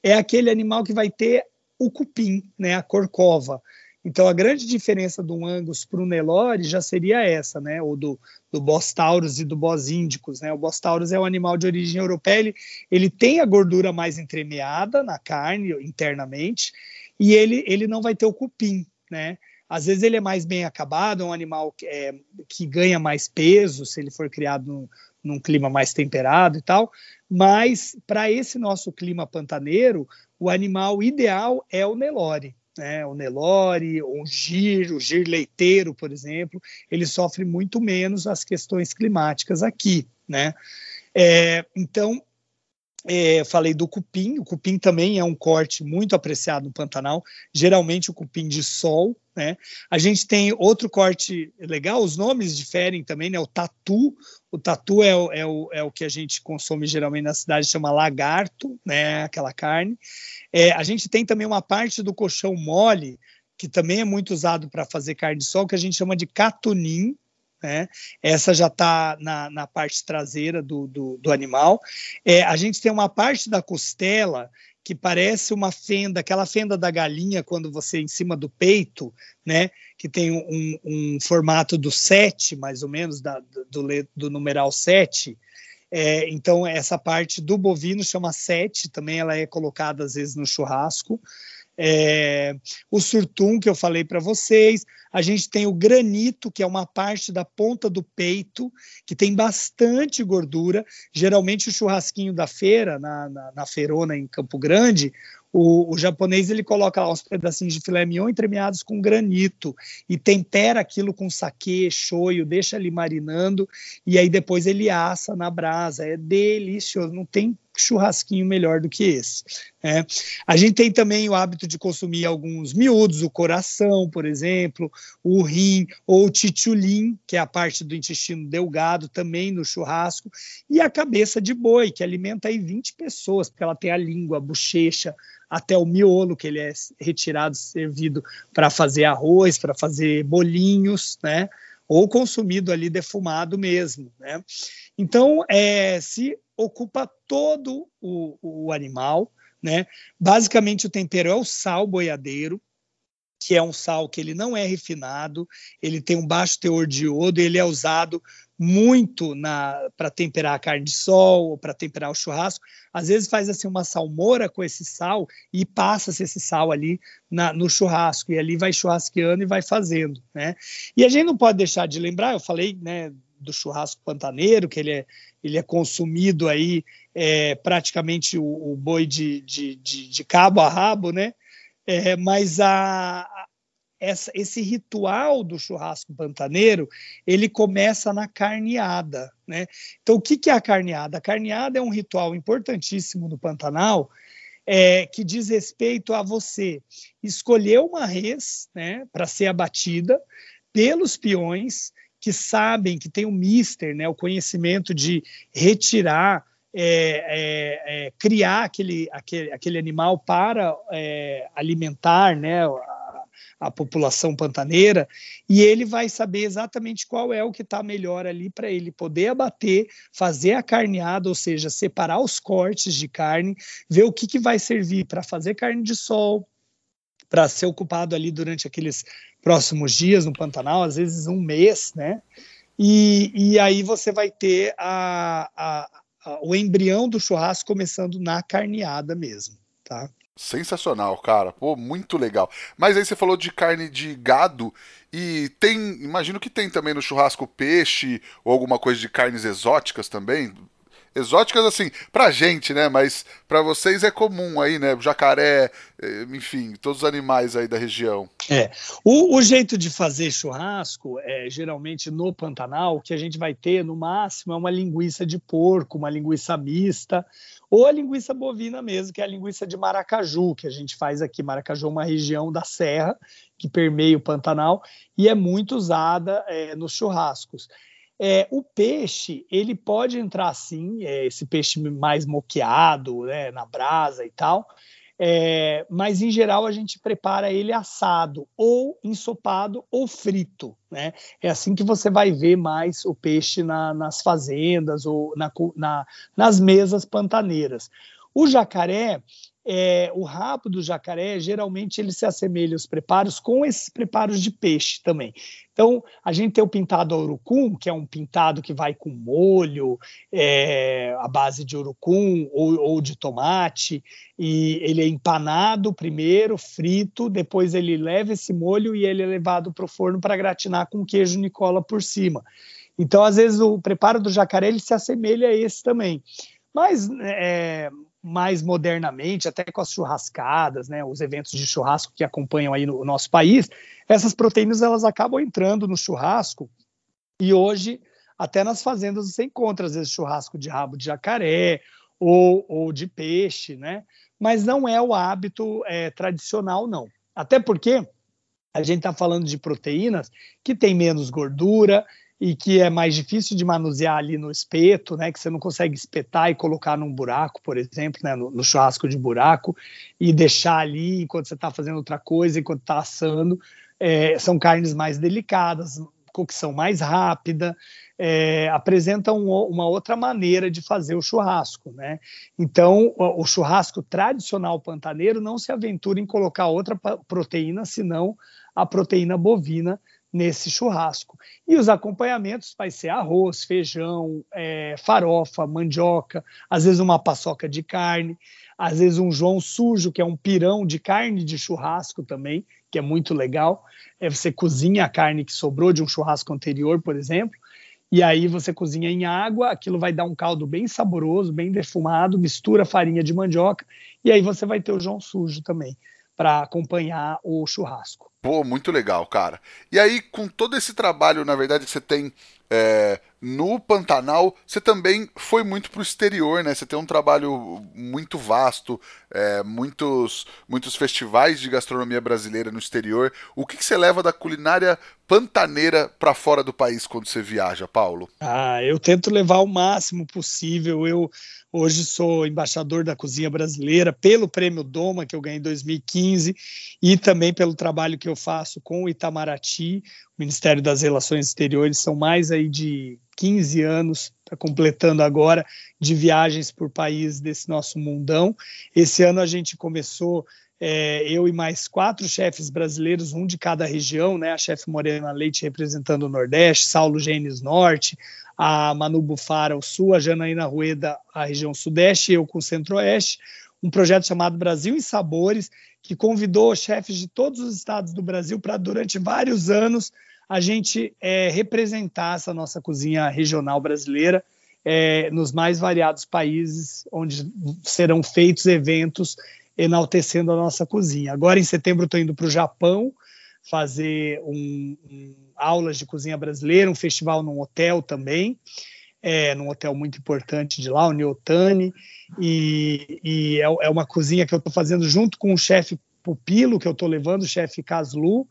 é aquele animal que vai ter o cupim, né, a corcova. Então, a grande diferença do Angus para o Nelore já seria essa, né? Ou do, do Bostaurus e do Bos Índicos, né? O Bostaurus é um animal de origem europeia, ele, ele tem a gordura mais entremeada na carne, internamente, e ele, ele não vai ter o cupim, né? Às vezes ele é mais bem acabado, é um animal que, é, que ganha mais peso se ele for criado num clima mais temperado e tal, mas para esse nosso clima pantaneiro, o animal ideal é o Nelore, né, o Nelore, o Gir, o Gir leiteiro, por exemplo, ele sofre muito menos as questões climáticas aqui, né? É, então, é, falei do cupim, o cupim também é um corte muito apreciado no Pantanal, geralmente o cupim de sol, né? A gente tem outro corte legal, os nomes diferem também, né? O tatu, o tatu é o, é o, é o que a gente consome geralmente na cidade, chama lagarto, né? Aquela carne. É, a gente tem também uma parte do colchão mole, que também é muito usado para fazer carne de sol, que a gente chama de catunim, né? Essa já está na, na, parte traseira do, do, do animal. É, a gente tem uma parte da costela que parece uma fenda, aquela fenda da galinha quando você em cima do peito, né? Que tem um, um formato do 7, mais ou menos, da, do, do numeral 7. É, então, essa parte do bovino chama 7, também ela é colocada às vezes no churrasco é, o surtum que eu falei para vocês, a gente tem o granito, que é uma parte da ponta do peito, que tem bastante gordura. Geralmente o churrasquinho da feira, na, na, na feirona em Campo Grande, o, o, japonês ele coloca lá uns pedacinhos de filé mignon entremeados com granito e tempera aquilo com saquê, shoyu, deixa ali marinando e aí depois ele assa na brasa. É delicioso, não tem churrasquinho melhor do que esse. Né? A gente tem também o hábito de consumir alguns miúdos, o coração, por exemplo, o rim ou o titulim, que é a parte do intestino delgado, também no churrasco, e a cabeça de boi, que alimenta aí 20 pessoas, porque ela tem a língua, a bochecha, até o miolo, que ele é retirado, servido para fazer arroz, para fazer bolinhos, né? Ou consumido ali defumado mesmo, né? Então, é, se ocupa todo o, o animal, né? Basicamente, o tempero é o sal boiadeiro, que é um sal que ele não é refinado, ele tem um baixo teor de iodo, ele é usado muito para temperar a carne de sol ou para temperar o churrasco. Às vezes faz assim uma salmoura com esse sal e passa-se esse sal ali na, no churrasco e ali vai churrasqueando e vai fazendo, né? E a gente não pode deixar de lembrar, eu falei, né, do churrasco pantaneiro, que ele é, ele é consumido aí é, praticamente o, o boi de, de, de, de, cabo a rabo, né? É, mas a, essa, esse ritual do churrasco pantaneiro ele começa na carneada, né? Então o que, que é a carneada? A carneada é um ritual importantíssimo no Pantanal é, que diz respeito a você escolher uma res, né, para ser abatida pelos peões que sabem, que tem o mister, né, o conhecimento de retirar, é, é, é, criar aquele, aquele, aquele animal para é, alimentar né, a, população pantaneira, e ele vai saber exatamente qual é o que está melhor ali para ele poder abater, fazer a carneada, ou seja, separar os cortes de carne, ver o que, que vai servir para fazer carne de sol, para ser ocupado ali durante aqueles próximos dias no Pantanal, às vezes um mês, né? E, e aí você vai ter a, a, a, o embrião do churrasco começando na carneada mesmo, tá? Sensacional, cara. Pô, muito legal. Mas aí você falou de carne de gado e tem, imagino que tem também no churrasco peixe ou alguma coisa de carnes exóticas também exóticas assim, pra gente, né? Mas para vocês é comum aí, né? Jacaré, eh, enfim, todos os animais aí da região. É. O, o jeito de fazer churrasco, é, geralmente no Pantanal, que a gente vai ter no máximo é uma linguiça de porco, uma linguiça mista, ou a linguiça bovina mesmo, que é a linguiça de Maracaju, que a gente faz aqui. Maracaju é uma região da serra que permeia o Pantanal e é muito usada é, nos churrascos. É, o peixe, ele pode entrar sim, é, esse peixe mais moqueado, né, na brasa e tal, É, mas em geral a gente prepara ele assado, ou ensopado, ou frito. Né? É assim que você vai ver mais o peixe na, nas fazendas ou na, na, nas mesas pantaneiras. O jacaré, é, o rabo do jacaré, geralmente ele se assemelha aos preparos com esses preparos de peixe também. Então, a gente tem o pintado a urucum, que é um pintado que vai com molho, é, à base de urucum ou, ou, de tomate, e ele é empanado primeiro, frito, depois ele leva esse molho e ele é levado para o forno para gratinar com queijo Nicola por cima. Então, às vezes, o preparo do jacaré ele se assemelha a esse também. Mas é, mais modernamente, até com as churrascadas, né, os eventos de churrasco que acompanham aí no, nosso país, essas proteínas elas acabam entrando no churrasco e hoje até nas fazendas você encontra às vezes churrasco de rabo de jacaré ou, ou de peixe, né? Mas não é o hábito é, tradicional não. Até porque a gente está falando de proteínas que tem menos gordura, e que é mais difícil de manusear ali no espeto, né, que você não consegue espetar e colocar num buraco, por exemplo, né, no, no churrasco de buraco, e deixar ali enquanto você está fazendo outra coisa, enquanto está assando. É, são carnes mais delicadas, cocção mais rápida, é, apresentam uma outra maneira de fazer o churrasco. Né? Então, o, o churrasco tradicional pantaneiro não se aventura em colocar outra proteína senão a proteína bovina, nesse churrasco. E os acompanhamentos vai ser arroz, feijão, é, farofa, mandioca, às vezes uma paçoca de carne, às vezes um joão sujo, que é um pirão de carne de churrasco também, que é muito legal. É, você cozinha a carne que sobrou de um churrasco anterior, por exemplo, e aí você cozinha em água, aquilo vai dar um caldo bem saboroso, bem defumado, mistura farinha de mandioca, e aí você vai ter o joão sujo também para acompanhar o churrasco. Pô, muito legal, cara. E aí, com todo esse trabalho, na verdade, que você tem é, no Pantanal, você também foi muito para o exterior, né? Você tem um trabalho muito vasto, é, muitos, muitos festivais de gastronomia brasileira no exterior. O que, que você leva da culinária pantaneira para fora do país quando você viaja, Paulo? Ah, eu tento levar o máximo possível. Eu Hoje sou embaixador da cozinha brasileira pelo Prêmio Doma, que eu ganhei em 2015, e também pelo trabalho que eu faço com o Itamaraty, o Ministério das Relações Exteriores. São mais aí de 15 anos, está completando agora, de viagens por país desse nosso mundão. Esse ano a gente começou é, eu e mais quatro chefes brasileiros, um de cada região, né? A chefe Morena Leite representando o Nordeste, Saulo Gênesis Norte, a Manu Bufara o Sul, a Janaína Rueda a região Sudeste, eu com o Centro-Oeste, um projeto chamado Brasil em Sabores, que convidou chefes de todos os estados do Brasil para, durante vários anos, a gente é, representar essa nossa cozinha regional brasileira é, nos mais variados países onde serão feitos eventos enaltecendo a nossa cozinha. Agora, em setembro, estou indo para o Japão fazer um, um, aulas de cozinha brasileira, um festival num hotel também, é, num hotel muito importante de lá, o Neotani, e, e é, é, uma cozinha que eu estou fazendo junto com o chefe Pupilo, que eu estou levando, o chefe Caslu,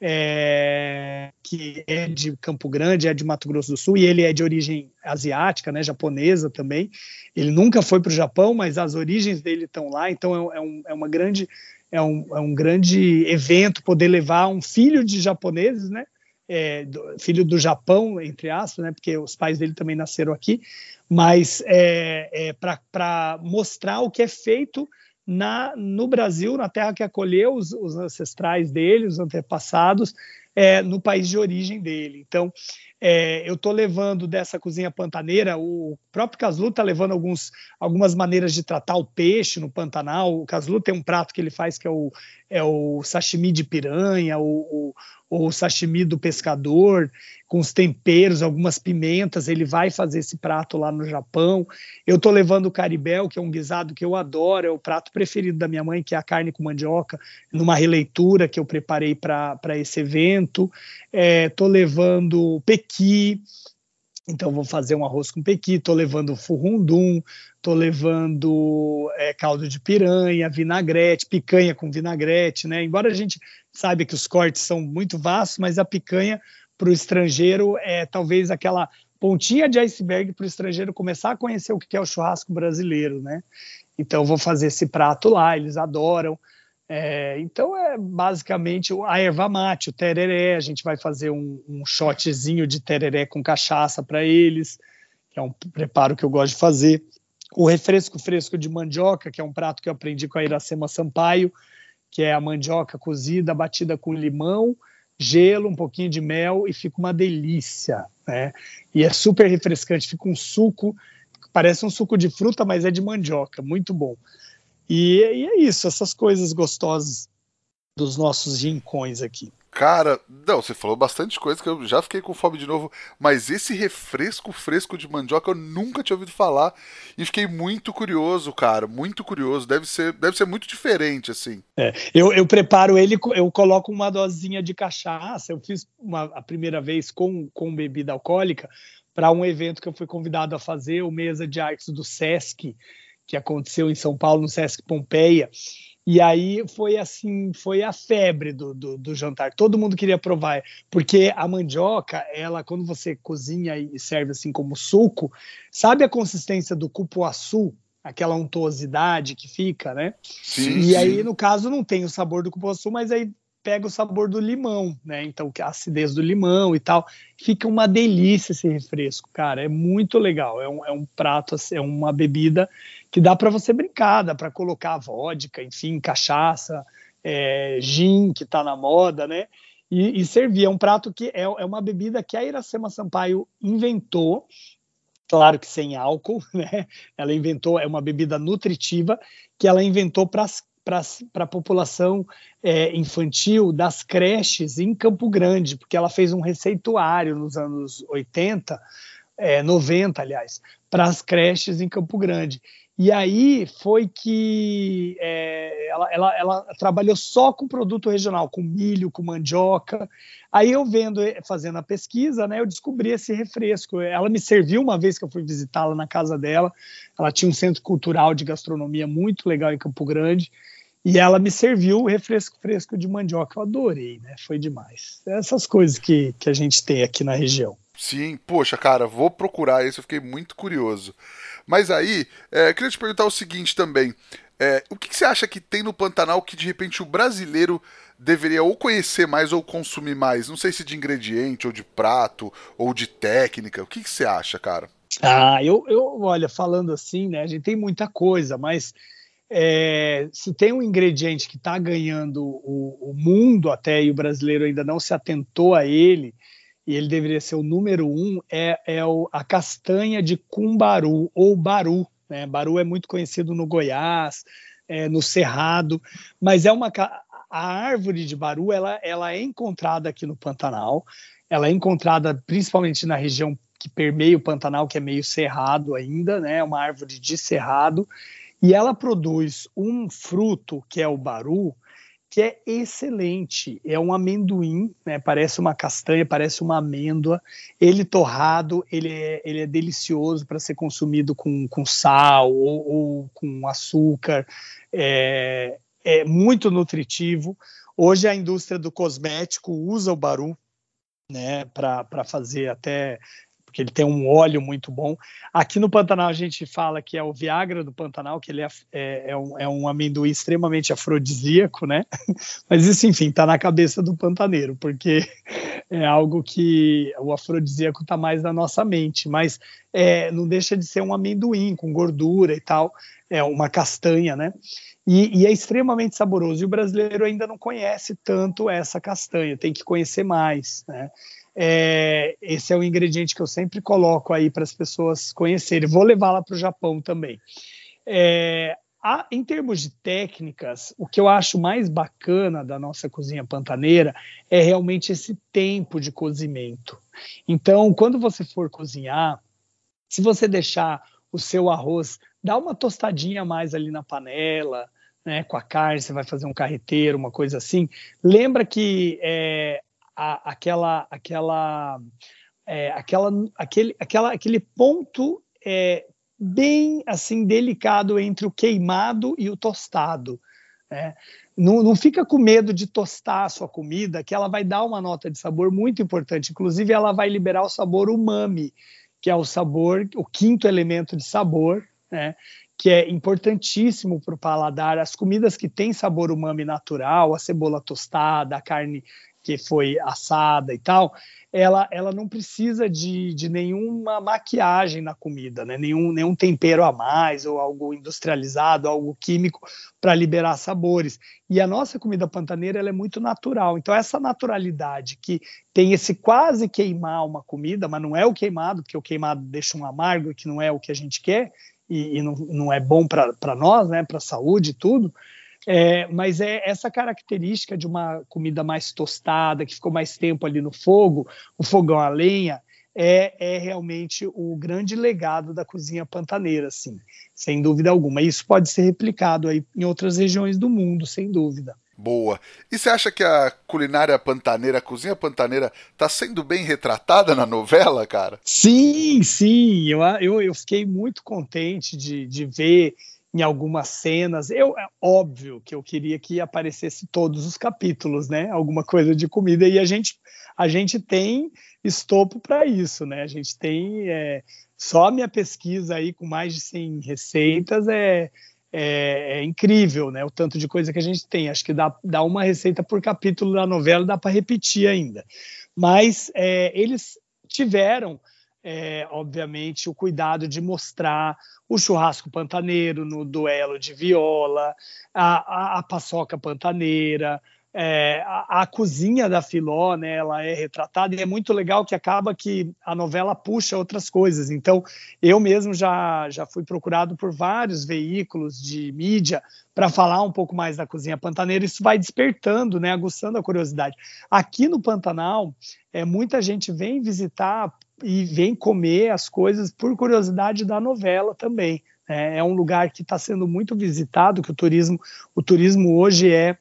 é, que é de Campo Grande, é de Mato Grosso do Sul, e ele é de origem asiática, né, japonesa também. Ele nunca foi para o Japão, mas as origens dele estão lá, então é, é, um, é uma grande é um, é um grande evento poder levar um filho de japoneses, né? É, do, filho do Japão, entre aspas, né? Porque os pais dele também nasceram aqui, mas é, é para mostrar o que é feito na, no Brasil, na terra que acolheu os, os ancestrais dele, os antepassados, é, no país de origem dele. Então, é, eu estou levando dessa cozinha pantaneira, o próprio Caslu está levando alguns, algumas maneiras de tratar o peixe no Pantanal. O Caslu tem um prato que ele faz que é o, é o sashimi de piranha, o, o, o sashimi do pescador, com os temperos, algumas pimentas. Ele vai fazer esse prato lá no Japão. Eu estou levando o caribel, que é um guisado que eu adoro, é o prato preferido da minha mãe, que é a carne com mandioca, numa releitura que eu preparei para esse evento. Estou é, levando pequi, então vou fazer um arroz com pequi, estou levando furrundum, estou levando é, caldo de piranha, vinagrete, picanha com vinagrete, né? Embora a gente saiba que os cortes são muito vastos, mas a picanha para o estrangeiro é talvez aquela pontinha de iceberg para o estrangeiro começar a conhecer o que é o churrasco brasileiro, né? Então, vou fazer esse prato lá, eles adoram. É, então, é basicamente a erva mate, o tereré. A gente vai fazer um, um shotzinho de tereré com cachaça para eles, que é um preparo que eu gosto de fazer. O refresco fresco de mandioca, que é um prato que eu aprendi com a Iracema Sampaio, que é a mandioca cozida, batida com limão, gelo, um pouquinho de mel e fica uma delícia, né? E é super refrescante, fica um suco, parece um suco de fruta, mas é de mandioca, muito bom. E, e é isso, essas coisas gostosas dos nossos rincões aqui. Cara, não, você falou bastante coisa que eu já fiquei com fome de novo, mas esse refresco fresco de mandioca eu nunca tinha ouvido falar e fiquei muito curioso, cara, muito curioso. Deve ser, deve ser muito diferente, assim. É, eu, eu preparo ele, eu coloco uma dosinha de cachaça. Eu fiz uma, a primeira vez com, com bebida alcoólica para um evento que eu fui convidado a fazer, o Mesa de Artes do Sesc, que aconteceu em São Paulo, no Sesc Pompeia. E aí foi assim, foi a febre do, do, do, jantar. Todo mundo queria provar, porque a mandioca, ela quando você cozinha e serve assim como suco, sabe a consistência do cupuaçu? Aquela untuosidade que fica, né? Sim, e sim. aí, no caso, não tem o sabor do cupuaçu, mas aí pega o sabor do limão, né? Então, a acidez do limão e tal. Fica uma delícia esse refresco, cara. É muito legal. É um, é um prato, assim, é uma bebida que dá para você brincar, dá para colocar vodka, enfim, cachaça, é, gin, que está na moda, né? E, e, servir. É um prato que é, é uma bebida que a Iracema Sampaio inventou, claro que sem álcool, né? Ela inventou, é uma bebida nutritiva que ela inventou para para a população é, infantil das creches em Campo Grande, porque ela fez um receituário nos anos 80, é, 90, aliás, para as creches em Campo Grande. E aí foi que é, ela, ela, ela, trabalhou só com produto regional, com milho, com mandioca. Aí eu vendo, fazendo a pesquisa, né, eu descobri esse refresco. Ela me serviu uma vez que eu fui visitá-la na casa dela. Ela tinha um centro cultural de gastronomia muito legal em Campo Grande. E ela me serviu o refresco fresco de mandioca. Eu adorei, né? Foi demais. Essas coisas que, que a gente tem aqui na região. Sim, poxa, cara, vou procurar isso, eu fiquei muito curioso. Mas aí, é, queria te perguntar o seguinte também. É, o que, que, você acha que tem no Pantanal que de repente o brasileiro deveria ou conhecer mais ou consumir mais? Não sei se de ingrediente, ou de prato, ou de técnica. O que, que você acha, cara? Ah, eu, eu, olha, falando assim, né, a gente tem muita coisa, mas é, se tem um ingrediente que está ganhando o, o, mundo até e o brasileiro ainda não se atentou a ele, e ele deveria ser o número um, é, é o, a castanha de cumbaru, ou baru. Né? Baru é muito conhecido no Goiás, é, no Cerrado, mas é uma a árvore de baru ela, ela é encontrada aqui no Pantanal, ela é encontrada principalmente na região que permeia o Pantanal, que é meio cerrado ainda, né? É uma árvore de cerrado, e ela produz um fruto que é o baru, que é excelente. É um amendoim, né? parece uma castanha, parece uma amêndoa. Ele torrado, ele é, ele é delicioso para ser consumido com, com sal ou, ou com açúcar. É, é muito nutritivo. Hoje a indústria do cosmético usa o baru né, para fazer até porque ele tem um óleo muito bom. Aqui no Pantanal a gente fala que é o Viagra do Pantanal, que ele é, é, é, um, é um, amendoim extremamente afrodisíaco, né? Mas isso, enfim, está na cabeça do pantaneiro, porque é algo que o afrodisíaco está mais na nossa mente, mas é, não deixa de ser um amendoim com gordura e tal, é uma castanha, né? E, e, é extremamente saboroso. E o brasileiro ainda não conhece tanto essa castanha, tem que conhecer mais, né? É, esse é o ingrediente que eu sempre coloco aí para as pessoas conhecerem. Vou levá-la para o Japão também. É, a, em termos de técnicas, o que eu acho mais bacana da nossa cozinha pantaneira é realmente esse tempo de cozimento. Então, quando você for cozinhar, se você deixar o seu arroz, dá uma tostadinha mais ali na panela, né, com a carne, você vai fazer um carreteiro, uma coisa assim. Lembra que é, a, aquela, aquela, é, aquela, aquele, aquela, aquele ponto é, bem assim delicado entre o queimado e o tostado. Né? Não, não fica com medo de tostar a sua comida, que ela vai dar uma nota de sabor muito importante. Inclusive, ela vai liberar o sabor umami, que é o sabor, o quinto elemento de sabor, né? que é importantíssimo para o paladar. As comidas que têm sabor umami natural, a cebola tostada, a carne que foi assada e tal, ela, ela não precisa de, de nenhuma maquiagem na comida, né? nenhum, nenhum tempero a mais, ou algo industrializado, algo químico para liberar sabores. E a nossa comida pantaneira ela é muito natural. Então, essa naturalidade que tem esse quase queimar uma comida, mas não é o queimado, porque o queimado deixa um amargo que não é o que a gente quer, e, e não, não é bom para nós, né? para a saúde e tudo. É, mas é essa característica de uma comida mais tostada, que ficou mais tempo ali no fogo, o fogão a lenha, é, é realmente o grande legado da cozinha pantaneira, assim, sem dúvida alguma. Isso pode ser replicado aí em outras regiões do mundo, sem dúvida. Boa. E você acha que a culinária pantaneira, a cozinha pantaneira, está sendo bem retratada na novela, cara? Sim, sim. Eu, eu, eu fiquei muito contente de, de ver em algumas cenas. Eu é óbvio que eu queria que aparecesse todos os capítulos, né? Alguma coisa de comida e a gente a gente tem estopo para isso, né? A gente tem é, só a minha pesquisa aí com mais de 100 receitas é, é, é, incrível, né? O tanto de coisa que a gente tem. Acho que dá, dá uma receita por capítulo da novela, dá para repetir ainda. Mas é, eles tiveram é, obviamente, o cuidado de mostrar o churrasco pantaneiro no duelo de viola, a, a, a paçoca pantaneira, é, a, a, cozinha da Filó, né, ela é retratada e é muito legal que acaba que a novela puxa outras coisas. Então, eu mesmo já, já fui procurado por vários veículos de mídia para falar um pouco mais da cozinha pantaneira. Isso vai despertando, né, aguçando a curiosidade. Aqui no Pantanal, é, muita gente vem visitar e vem comer as coisas por curiosidade da novela também. É, é um lugar que está sendo muito visitado, que o turismo, o turismo hoje é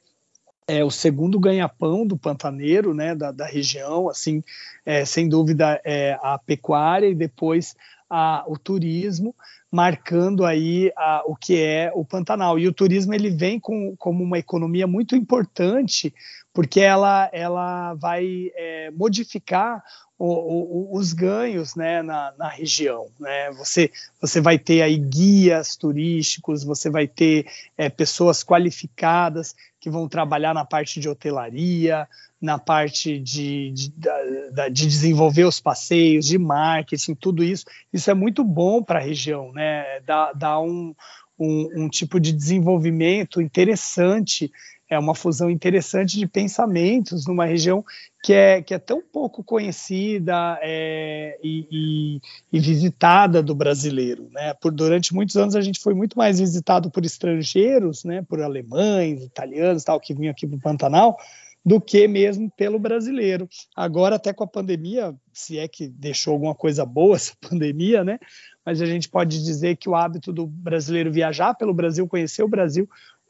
é o segundo ganha-pão do pantaneiro, né, da, da região, assim, é, sem dúvida é a pecuária e depois a, o turismo, marcando aí a, o que é o Pantanal. E o turismo ele vem com, como uma economia muito importante, porque ela, ela vai é, modificar o, o, os ganhos né, na, na, região. Né? Você, você vai ter aí guias turísticos, você vai ter é, pessoas qualificadas que vão trabalhar na parte de hotelaria, na parte de, de, de, de desenvolver os passeios, de marketing, tudo isso. Isso é muito bom para a região, né? dá, dá um, um, um tipo de desenvolvimento interessante é uma fusão interessante de pensamentos numa região que é, que é tão pouco conhecida é, e, e, e, visitada do brasileiro. Né? Por, durante muitos anos a gente foi muito mais visitado por estrangeiros, né? por alemães, italianos, tal, que vinham aqui para o Pantanal, do que mesmo pelo brasileiro. Agora, até com a pandemia, se é que deixou alguma coisa boa essa pandemia, né? Mas a gente pode dizer que o hábito do brasileiro viajar pelo Brasil, conhecer o Brasil,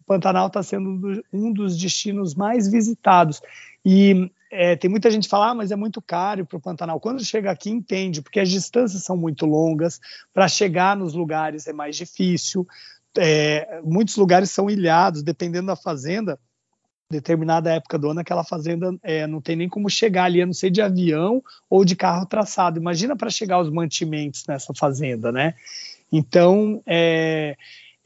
Pantanal está sendo um dos destinos mais visitados. E é, tem muita gente que fala, ah, mas é muito caro para o Pantanal. Quando chega aqui, entende, porque as distâncias são muito longas, para chegar nos lugares é mais difícil. É, muitos lugares são ilhados, dependendo da fazenda, determinada época do ano, aquela fazenda é, não tem nem como chegar ali, a não ser de avião ou de carro traçado. Imagina para chegar os mantimentos nessa fazenda, né? Então, é,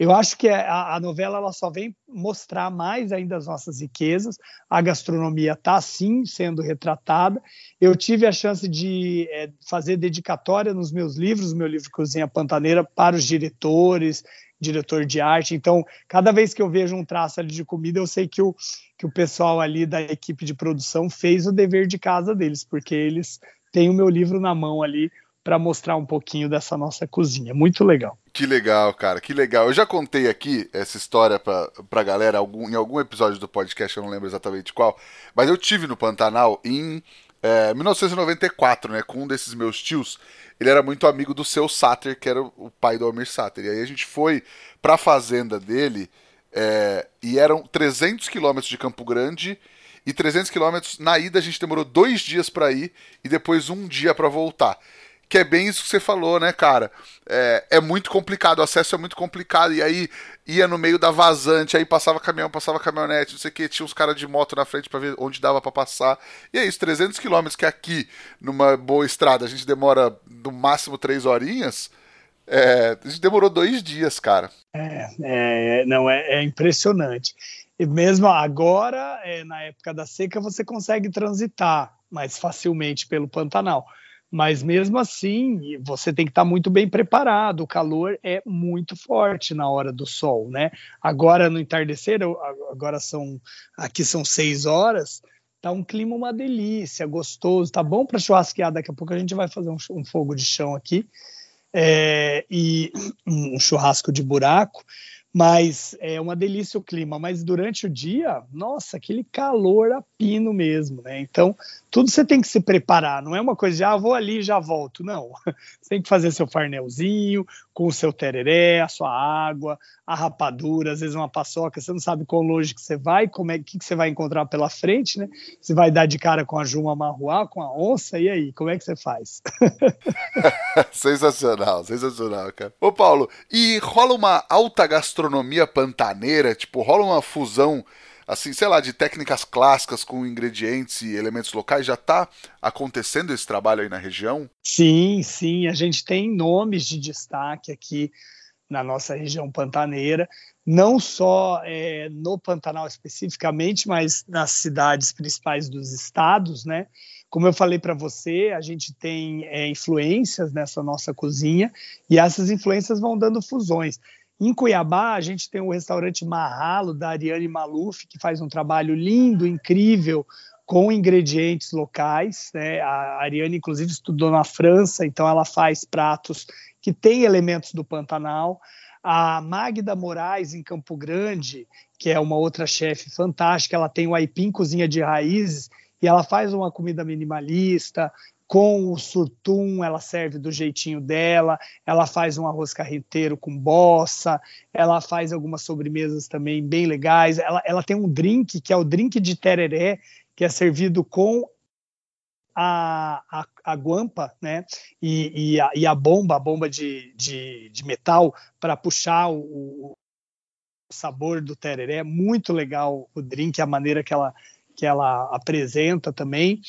eu acho que a, a, novela ela só vem mostrar mais ainda as nossas riquezas. A gastronomia está sim sendo retratada. Eu tive a chance de é, fazer dedicatória nos meus livros, meu livro Cozinha Pantaneira, para os diretores, diretor de arte. Então, cada vez que eu vejo um traço ali de comida, eu sei que o, que o pessoal ali da equipe de produção fez o dever de casa deles, porque eles têm o meu livro na mão ali para mostrar um pouquinho dessa nossa cozinha. Muito legal. Que legal, cara, que legal. Eu já contei aqui essa história pra, pra galera algum, em algum episódio do podcast, eu não lembro exatamente qual, mas eu tive no Pantanal em é, 1994, né, com um desses meus tios. Ele era muito amigo do seu Sater, que era o pai do Almir Sater. E aí a gente foi pra fazenda dele, é, e eram 300 quilômetros de Campo Grande e 300 quilômetros na ida a gente demorou dois dias para ir e depois um dia para voltar que é bem isso que você falou, né, cara? É, é, muito complicado, o acesso é muito complicado. E aí ia no meio da vazante, aí passava caminhão, passava caminhonete, não sei o que, tinha uns caras de moto na frente para ver onde dava para passar. E é isso, 300 km que aqui, numa boa estrada, a gente demora no máximo 3 horinhas. É, demorou dois dias, cara. É, é não, é, é, impressionante. E mesmo agora, é, na época da seca, você consegue transitar mais facilmente pelo Pantanal. Mas mesmo assim, você tem que estar muito bem preparado. O calor é muito forte na hora do sol, né? Agora no entardecer, agora são aqui são seis horas, tá um clima uma delícia, gostoso, tá bom para churrasquear. Daqui a pouco a gente vai fazer um, um fogo de chão aqui é, e um churrasco de buraco. Mas é uma delícia o clima. Mas durante o dia, nossa, aquele calor a pino mesmo, né? Então, tudo você tem que se preparar. Não é uma coisa de, ah, vou ali e já volto. Não. Você tem que fazer seu farnelzinho, com o seu tereré, a sua água, a rapadura, às vezes uma paçoca. Você não sabe quão longe que você vai, como é que, que você vai encontrar pela frente, né? Você vai dar de cara com a Juma Marruá, com a onça, e aí, como é que você faz? sensacional, sensacional, cara. Ô, Paulo, e rola uma alta gastronomia pantaneira, tipo, rola uma fusão, assim, sei lá, de técnicas clássicas com ingredientes e elementos locais, já está acontecendo esse trabalho aí na região? Sim, sim, a gente tem nomes de destaque aqui na nossa região pantaneira, não só é, no Pantanal especificamente, mas nas cidades principais dos estados, né? Como eu falei para você, a gente tem é, influências nessa nossa cozinha e essas influências vão dando fusões. Em Cuiabá, a gente tem o restaurante Marralo, da Ariane Maluf, que faz um trabalho lindo, incrível, com ingredientes locais. Né? A Ariane, inclusive, estudou na França, então ela faz pratos que têm elementos do Pantanal. A Magda Moraes, em Campo Grande, que é uma outra chefe fantástica, ela tem o Aipim Cozinha de Raízes, e ela faz uma comida minimalista, com o surtum, ela serve do jeitinho dela, ela faz um arroz carreteiro com bossa, ela faz algumas sobremesas também bem legais, ela, ela tem um drink, que é o drink de tereré, que é servido com a, a, a guampa, né, e, e, a, e a bomba, a bomba de, de, de metal, para puxar o, o sabor do tereré, muito legal o drink, a maneira que ela, que ela apresenta também,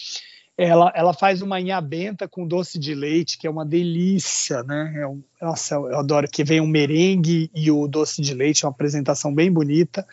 ela, ela faz uma inhabenta com doce de leite, que é uma delícia, né? É um, nossa, eu adoro que vem o um merengue e o doce de leite, é uma apresentação bem bonita.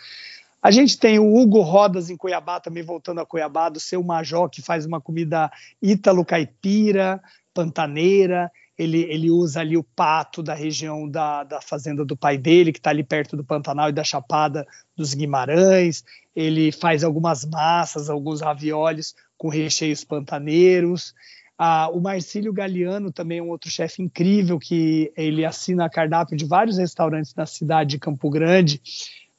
A gente tem o Hugo Rodas em Cuiabá, também voltando a Cuiabá, do seu Major, que faz uma comida ítalo-caipira, pantaneira. Ele, ele usa ali o pato da região da, da fazenda do pai dele, que está ali perto do Pantanal e da Chapada dos Guimarães. Ele faz algumas massas, alguns ravioles com recheios pantaneiros. Ah, o Marcílio Galeano também é um outro chefe incrível que ele assina cardápio de vários restaurantes na cidade de Campo Grande,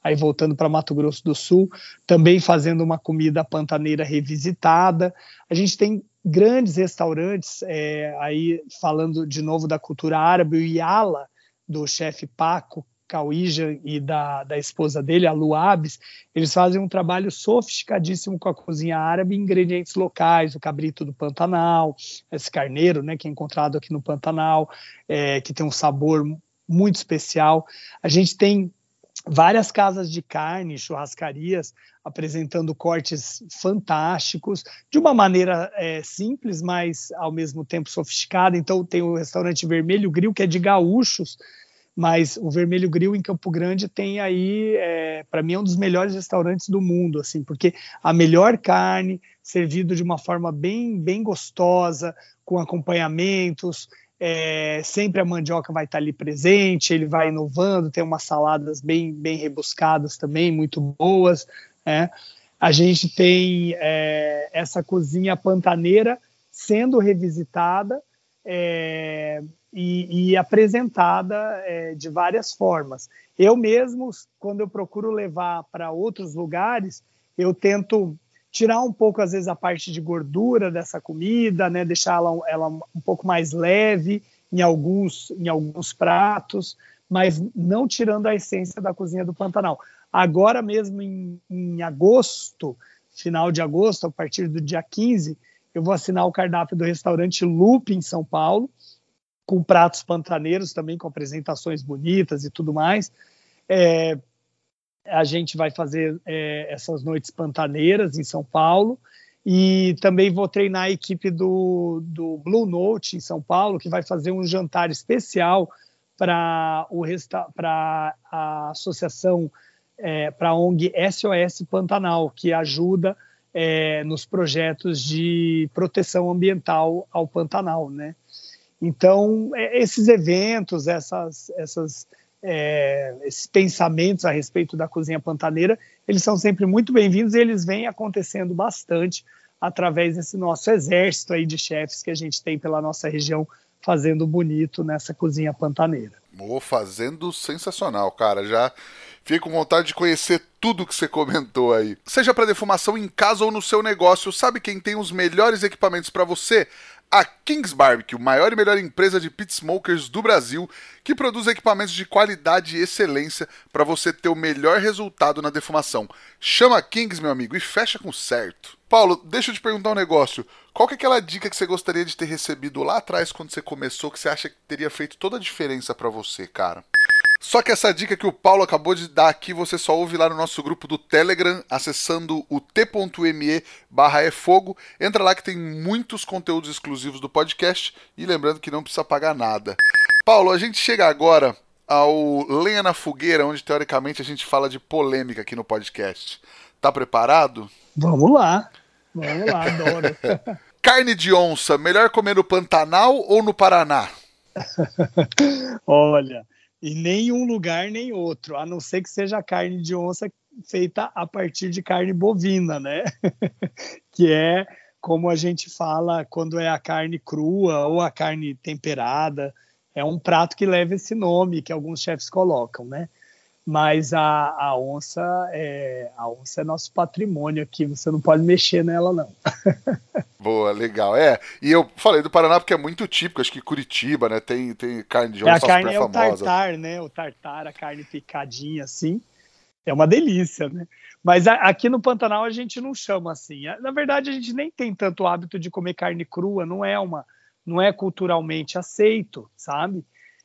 aí voltando para Mato Grosso do Sul, também fazendo uma comida pantaneira revisitada. A gente tem grandes restaurantes, é, aí falando de novo da cultura árabe, o Yala, do chefe Paco, Cauija e da, da esposa dele, a Luabes, eles fazem um trabalho sofisticadíssimo com a cozinha árabe, ingredientes locais, o cabrito do Pantanal, esse carneiro, né, que é encontrado aqui no Pantanal, é, que tem um sabor muito especial. A gente tem várias casas de carne, churrascarias, apresentando cortes fantásticos, de uma maneira é, simples, mas ao mesmo tempo sofisticada. Então, tem o restaurante Vermelho Grill, que é de gaúchos, mas o Vermelho Grill em Campo Grande tem aí, é, para mim, é um dos melhores restaurantes do mundo, assim, porque a melhor carne, servido de uma forma bem, bem gostosa, com acompanhamentos, é, sempre a mandioca vai estar ali presente, ele vai inovando, tem umas saladas bem, bem rebuscadas também, muito boas, né? A gente tem é, essa cozinha pantaneira sendo revisitada, é, e, e apresentada é, de várias formas. Eu mesmo, quando eu procuro levar para outros lugares, eu tento tirar um pouco, às vezes, a parte de gordura dessa comida, né, deixar ela, ela um pouco mais leve em alguns, em alguns pratos, mas não tirando a essência da cozinha do Pantanal. Agora mesmo, em, em agosto, final de agosto, a partir do dia 15, eu vou assinar o cardápio do restaurante Loop em São Paulo, com pratos pantaneiros também, com apresentações bonitas e tudo mais. É, a gente vai fazer é, essas noites pantaneiras em São Paulo e também vou treinar a equipe do, do Blue Note em São Paulo, que vai fazer um jantar especial para a associação, é, para a ONG SOS Pantanal, que ajuda é, nos projetos de proteção ambiental ao Pantanal, né? Então, é, esses eventos, essas, essas, é, esses pensamentos a respeito da cozinha pantaneira, eles são sempre muito bem-vindos e eles vêm acontecendo bastante através desse nosso exército aí de chefes que a gente tem pela nossa região fazendo bonito nessa cozinha pantaneira. Fazendo sensacional, cara. Já fico com vontade de conhecer tudo que você comentou aí. Seja para defumação em casa ou no seu negócio, sabe quem tem os melhores equipamentos para você? A Kings Barbecue, maior e melhor empresa de pit smokers do Brasil, que produz equipamentos de qualidade e excelência para você ter o melhor resultado na defumação. Chama a Kings, meu amigo, e fecha com certo. Paulo, deixa eu te perguntar um negócio. Qual que é aquela dica que você gostaria de ter recebido lá atrás quando você começou que você acha que teria feito toda a diferença para você, cara? Só que essa dica que o Paulo acabou de dar aqui, você só ouve lá no nosso grupo do Telegram, acessando o t.me barra fogo. Entra lá que tem muitos conteúdos exclusivos do podcast e lembrando que não precisa pagar nada. Paulo, a gente chega agora ao Lenha na Fogueira, onde teoricamente a gente fala de polêmica aqui no podcast. Tá preparado? Vamos lá. Vamos lá, adoro. Carne de onça, melhor comer no Pantanal ou no Paraná? Olha, em nenhum lugar nem outro, a não ser que seja carne de onça feita a partir de carne bovina, né? que é como a gente fala quando é a carne crua ou a carne temperada. É um prato que leva esse nome que alguns chefes colocam, né? Mas a, a onça é a onça é nosso patrimônio aqui, você não pode mexer nela não. Boa, legal. É, e eu falei do Paraná porque é muito típico, acho que Curitiba, né, tem, tem carne de onça é, a carne é o tartar, né, o tartar, a carne picadinha assim, é uma delícia, né? Mas a, aqui no Pantanal a gente não chama assim. Na verdade a gente nem tem tanto hábito de comer carne crua, não é uma não é culturalmente aceito, sabe?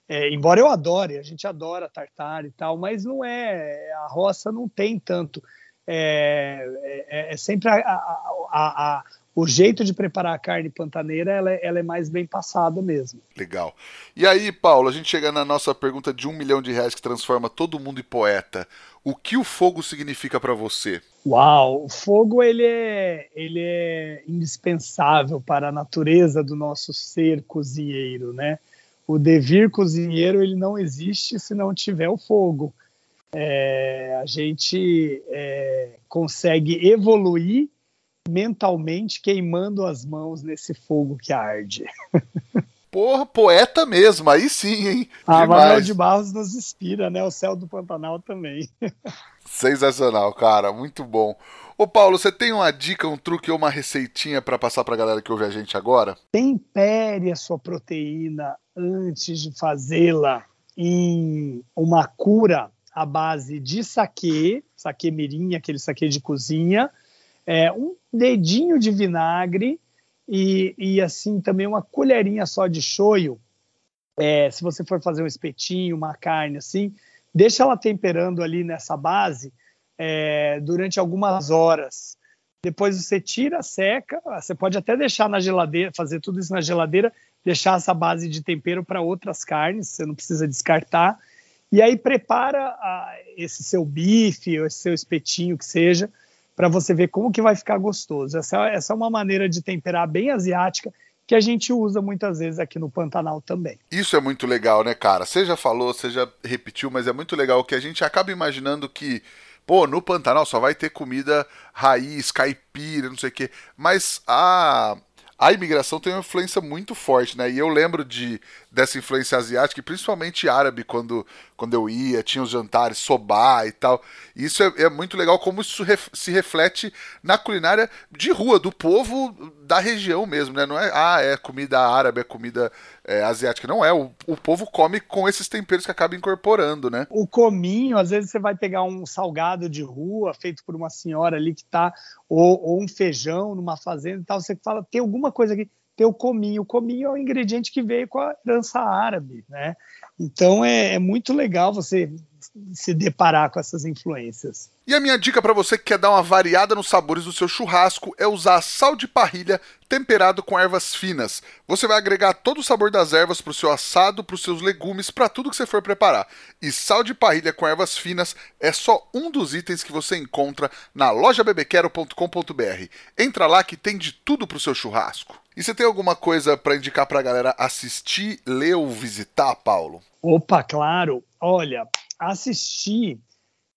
É, embora eu adore, a gente adora tartar e tal, mas não é, a roça não tem tanto. É, é, é sempre a, a, a, o jeito de preparar a carne pantaneira, ela, é, ela, é mais bem passada mesmo. Legal. E aí, Paulo, a gente chega na nossa pergunta de um milhão de reais que transforma todo mundo em poeta. O que o fogo significa para você? Uau, o fogo ele é, ele é indispensável para a natureza do nosso ser cozinheiro, né? O devir cozinheiro ele não existe se não tiver o fogo. É, a gente é, consegue evoluir mentalmente queimando as mãos nesse fogo que arde. Porra, poeta mesmo, aí sim, hein? A Manuel de Barros nos inspira, né? O céu do Pantanal também. Sensacional, cara, muito bom. Ô Paulo, você tem uma dica, um truque ou uma receitinha para passar para a galera que ouve a gente agora? Tempere a sua proteína antes de fazê-la em uma cura à base de saquê, saquê mirim, aquele saquê de cozinha, é, um dedinho de vinagre e, e assim também uma colherinha só de shoyu. É, se você for fazer um espetinho, uma carne assim, deixa ela temperando ali nessa base é, durante algumas horas. Depois você tira, seca, você pode até deixar na geladeira, fazer tudo isso na geladeira, deixar essa base de tempero para outras carnes, você não precisa descartar. E aí prepara a, esse seu bife ou esse seu espetinho que seja, para você ver como que vai ficar gostoso. Essa, essa é uma maneira de temperar bem asiática que a gente usa muitas vezes aqui no Pantanal também. Isso é muito legal, né, cara? Você já falou, você já repetiu, mas é muito legal que a gente acaba imaginando que pô, no Pantanal só vai ter comida raiz, caipira, não sei o quê. Mas a, a imigração tem uma influência muito forte, né? E eu lembro de dessa influência asiática, principalmente árabe, quando, quando eu ia, tinha os jantares, sobá e tal. E isso é, é muito legal como isso ref, se reflete na culinária de rua, do povo da região mesmo, né? Não é, ah, é comida árabe, é comida é, asiática. Não é, o, o povo come com esses temperos que acaba incorporando, né? O cominho, às vezes você vai pegar um salgado de rua, feito por uma senhora ali que tá, ou, ou um feijão numa fazenda e tal, você fala, tem alguma coisa aqui ter o cominho. O cominho é o ingrediente que veio com a herança árabe, né? Então é, é muito legal você se deparar com essas influências. E a minha dica para você que quer dar uma variada nos sabores do seu churrasco é usar sal de parrilha temperado com ervas finas. Você vai agregar todo o sabor das ervas para o seu assado, para os seus legumes, para tudo que você for preparar. E sal de parrilha com ervas finas é só um dos itens que você encontra na lojabebequero.com.br. Entra lá que tem de tudo para o seu churrasco. E você tem alguma coisa para indicar para a galera assistir, ler ou visitar, Paulo? Opa, claro. Olha, assistir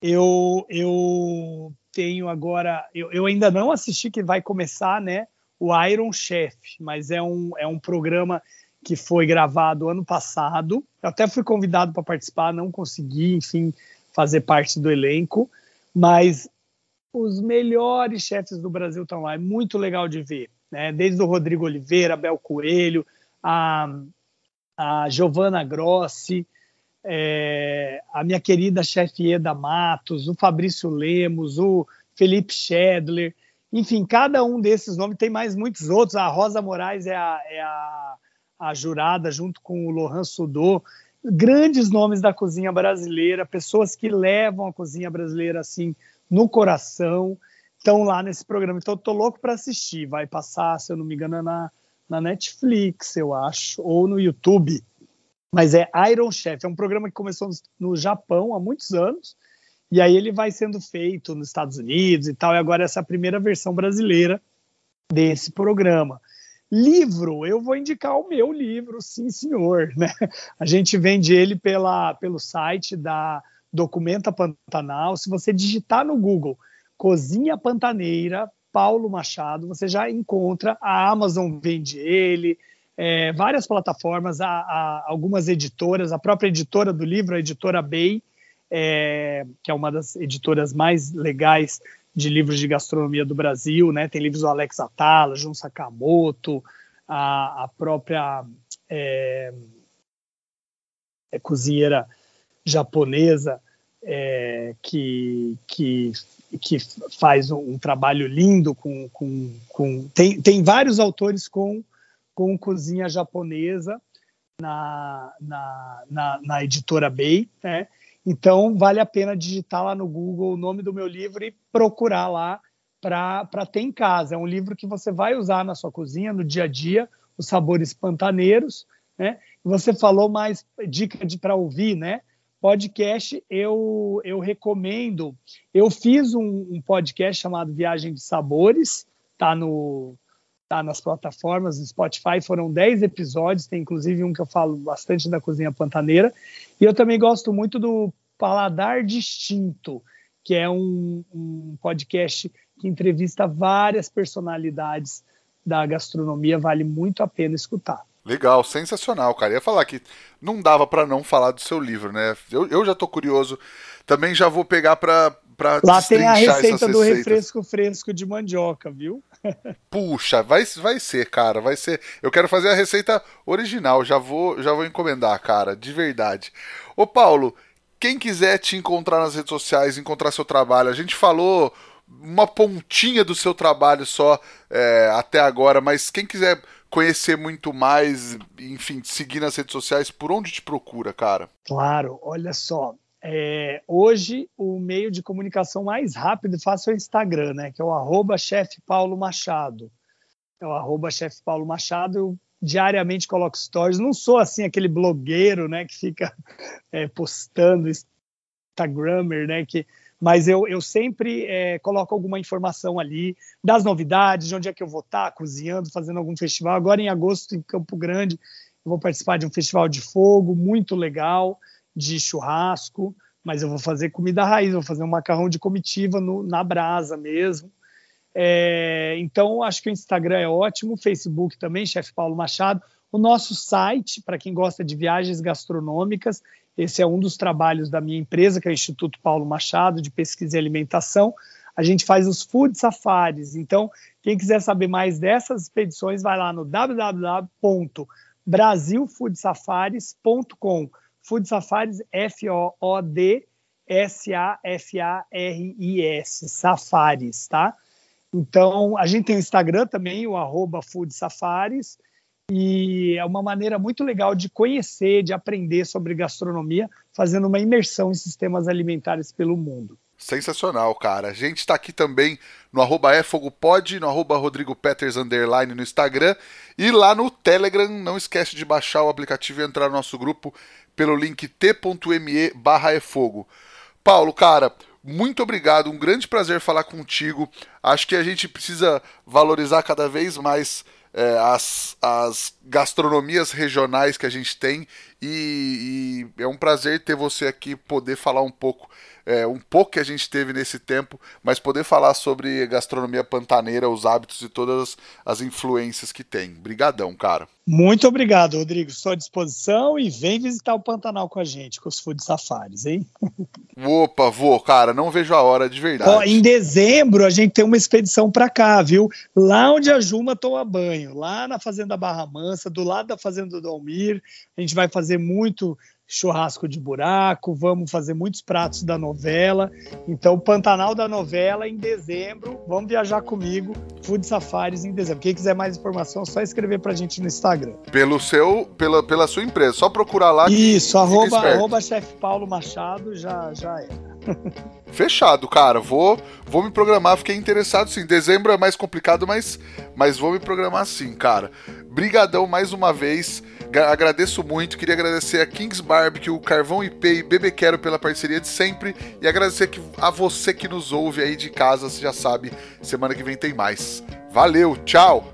eu, eu tenho agora, eu, eu ainda não assisti, que vai começar, né? O Iron Chef, mas é um, é um programa que foi gravado ano passado. Eu até fui convidado para participar, não consegui, enfim, fazer parte do elenco, mas os melhores chefes do Brasil estão lá, é muito legal de ver, né? Desde o Rodrigo Oliveira, Bel Coelho, a, a Giovanna Grossi, é, a minha querida chefe Eda Matos, o Fabrício Lemos, o Felipe Schedler, enfim, cada um desses nomes tem mais muitos outros. A Rosa Moraes é a, é a, a jurada, junto com o Lohan Sudô. Grandes nomes da cozinha brasileira, pessoas que levam a cozinha brasileira assim no coração, estão lá nesse programa. Então, estou louco para assistir. Vai passar, se eu não me engano, na, na Netflix, eu acho, ou no YouTube mas é Iron Chef, é um programa que começou no Japão há muitos anos, e aí ele vai sendo feito nos Estados Unidos e tal, e agora essa é a primeira versão brasileira desse programa. Livro, eu vou indicar o meu livro, sim senhor, né? A gente vende ele pela, pelo site da Documenta Pantanal, se você digitar no Google Cozinha Pantaneira, Paulo Machado, você já encontra, a Amazon vende ele, é, várias plataformas, há, há, algumas editoras, a própria editora do livro, a editora Bay, é, que é uma das editoras mais legais de livros de gastronomia do Brasil, né? Tem livros do Alex Atala, Jun Sakamoto, a, a própria é, é cozinheira japonesa é, que, que, que faz um, um trabalho lindo com, com, com tem, tem vários autores com com cozinha japonesa na, na, na, na editora Bay, né? Então, vale a pena digitar lá no Google o nome do meu livro e procurar lá para ter em casa. É um livro que você vai usar na sua cozinha, no dia a dia, os sabores pantaneiros. Né? Você falou mais dica para ouvir, né? Podcast, eu, eu recomendo. Eu fiz um, um podcast chamado Viagem de Sabores, tá no, tá nas plataformas do Spotify. Foram 10 episódios, tem inclusive um que eu falo bastante da cozinha pantaneira. E eu também gosto muito do Paladar Distinto, que é um, um podcast que entrevista várias personalidades da gastronomia, vale muito a pena escutar. Legal, sensacional, cara. Ia falar que não dava para não falar do seu livro, né? Eu, eu já tô curioso. Também já vou pegar para Lá tem a receita do refresco fresco de mandioca, viu? Puxa, vai, vai ser, cara, vai ser. Eu quero fazer a receita original, já vou, já vou encomendar, cara, de verdade. Ô Paulo, quem quiser te encontrar nas redes sociais, encontrar seu trabalho, a gente falou uma pontinha do seu trabalho só é, até agora, mas quem quiser conhecer muito mais, enfim, seguir nas redes sociais, por onde te procura, cara? Claro, olha só, é, hoje, o meio de comunicação mais rápido e fácil é o Instagram, né? Que é o arroba chefe Paulo Machado. É o arroba chefe Paulo Machado. Eu diariamente coloco stories. Não sou assim aquele blogueiro, né? Que fica é, postando Instagrammer, né? Que, mas eu, eu sempre é, coloco alguma informação ali das novidades, de onde é que eu vou estar cozinhando, fazendo algum festival. Agora em agosto, em Campo Grande, eu vou participar de um festival de fogo muito legal de churrasco, mas eu vou fazer comida raiz, vou fazer um macarrão de comitiva no, na brasa mesmo. É, então, acho que o Instagram é ótimo, o Facebook também, Chefe Paulo Machado. O nosso site, para quem gosta de viagens gastronômicas, esse é um dos trabalhos da minha empresa, que é o Instituto Paulo Machado, de Pesquisa e Alimentação. A gente faz os food safaris. Então, quem quiser saber mais dessas expedições, vai lá no www.brasilfoodsafaris.com Food Safaris, F-O-O-D S-A-F-A-R-I-S, Safaris, tá? Então, a gente tem o Instagram também, o arroba Food Safaris, e é uma maneira muito legal de conhecer, de aprender sobre gastronomia, fazendo uma imersão em sistemas alimentares pelo mundo. Sensacional, cara. A gente está aqui também no arroba efogopod, no arroba Rodrigo Peters underline no Instagram e lá no Telegram. Não esquece de baixar o aplicativo e entrar no nosso grupo pelo link t.me barra efogo. Paulo, cara, muito obrigado, um grande prazer falar contigo. Acho que a gente precisa valorizar cada vez mais é, as, as gastronomias regionais que a gente tem e, e, é um prazer ter você aqui poder falar um pouco é, um pouco que a gente teve nesse tempo, mas poder falar sobre gastronomia pantaneira, os hábitos e todas as influências que tem. Brigadão, cara. Muito obrigado, Rodrigo. Estou à disposição e vem visitar o Pantanal com a gente, com os Food Safaris, hein? Opa, vou, cara, não vejo a hora de verdade. Ó, em dezembro a gente tem uma expedição para cá, viu? Lá onde a Juma toma banho, lá na Fazenda Barra Mansa, do lado da Fazenda do Almir. A gente vai fazer muito churrasco de buraco, vamos fazer muitos pratos da novela. Então, Pantanal da novela em dezembro. Vamos viajar comigo, Food Safaris em dezembro. Quem quiser mais informação, é só escrever pra gente no Instagram. Pelo seu, pela, pela sua empresa, só procurar lá. Isso, arroba, arroba chefe Paulo Machado, já, já é. Fechado, cara. Vou, vou me programar. Fiquei interessado sim. Dezembro é mais complicado, mas, mas vou me programar sim, cara. Brigadão mais uma vez. Agradeço muito. Queria agradecer a Kings Barbecue, Carvão IP e Bebê Quero pela parceria de sempre. E agradecer a você que nos ouve aí de casa. Você já sabe, semana que vem tem mais. Valeu, tchau!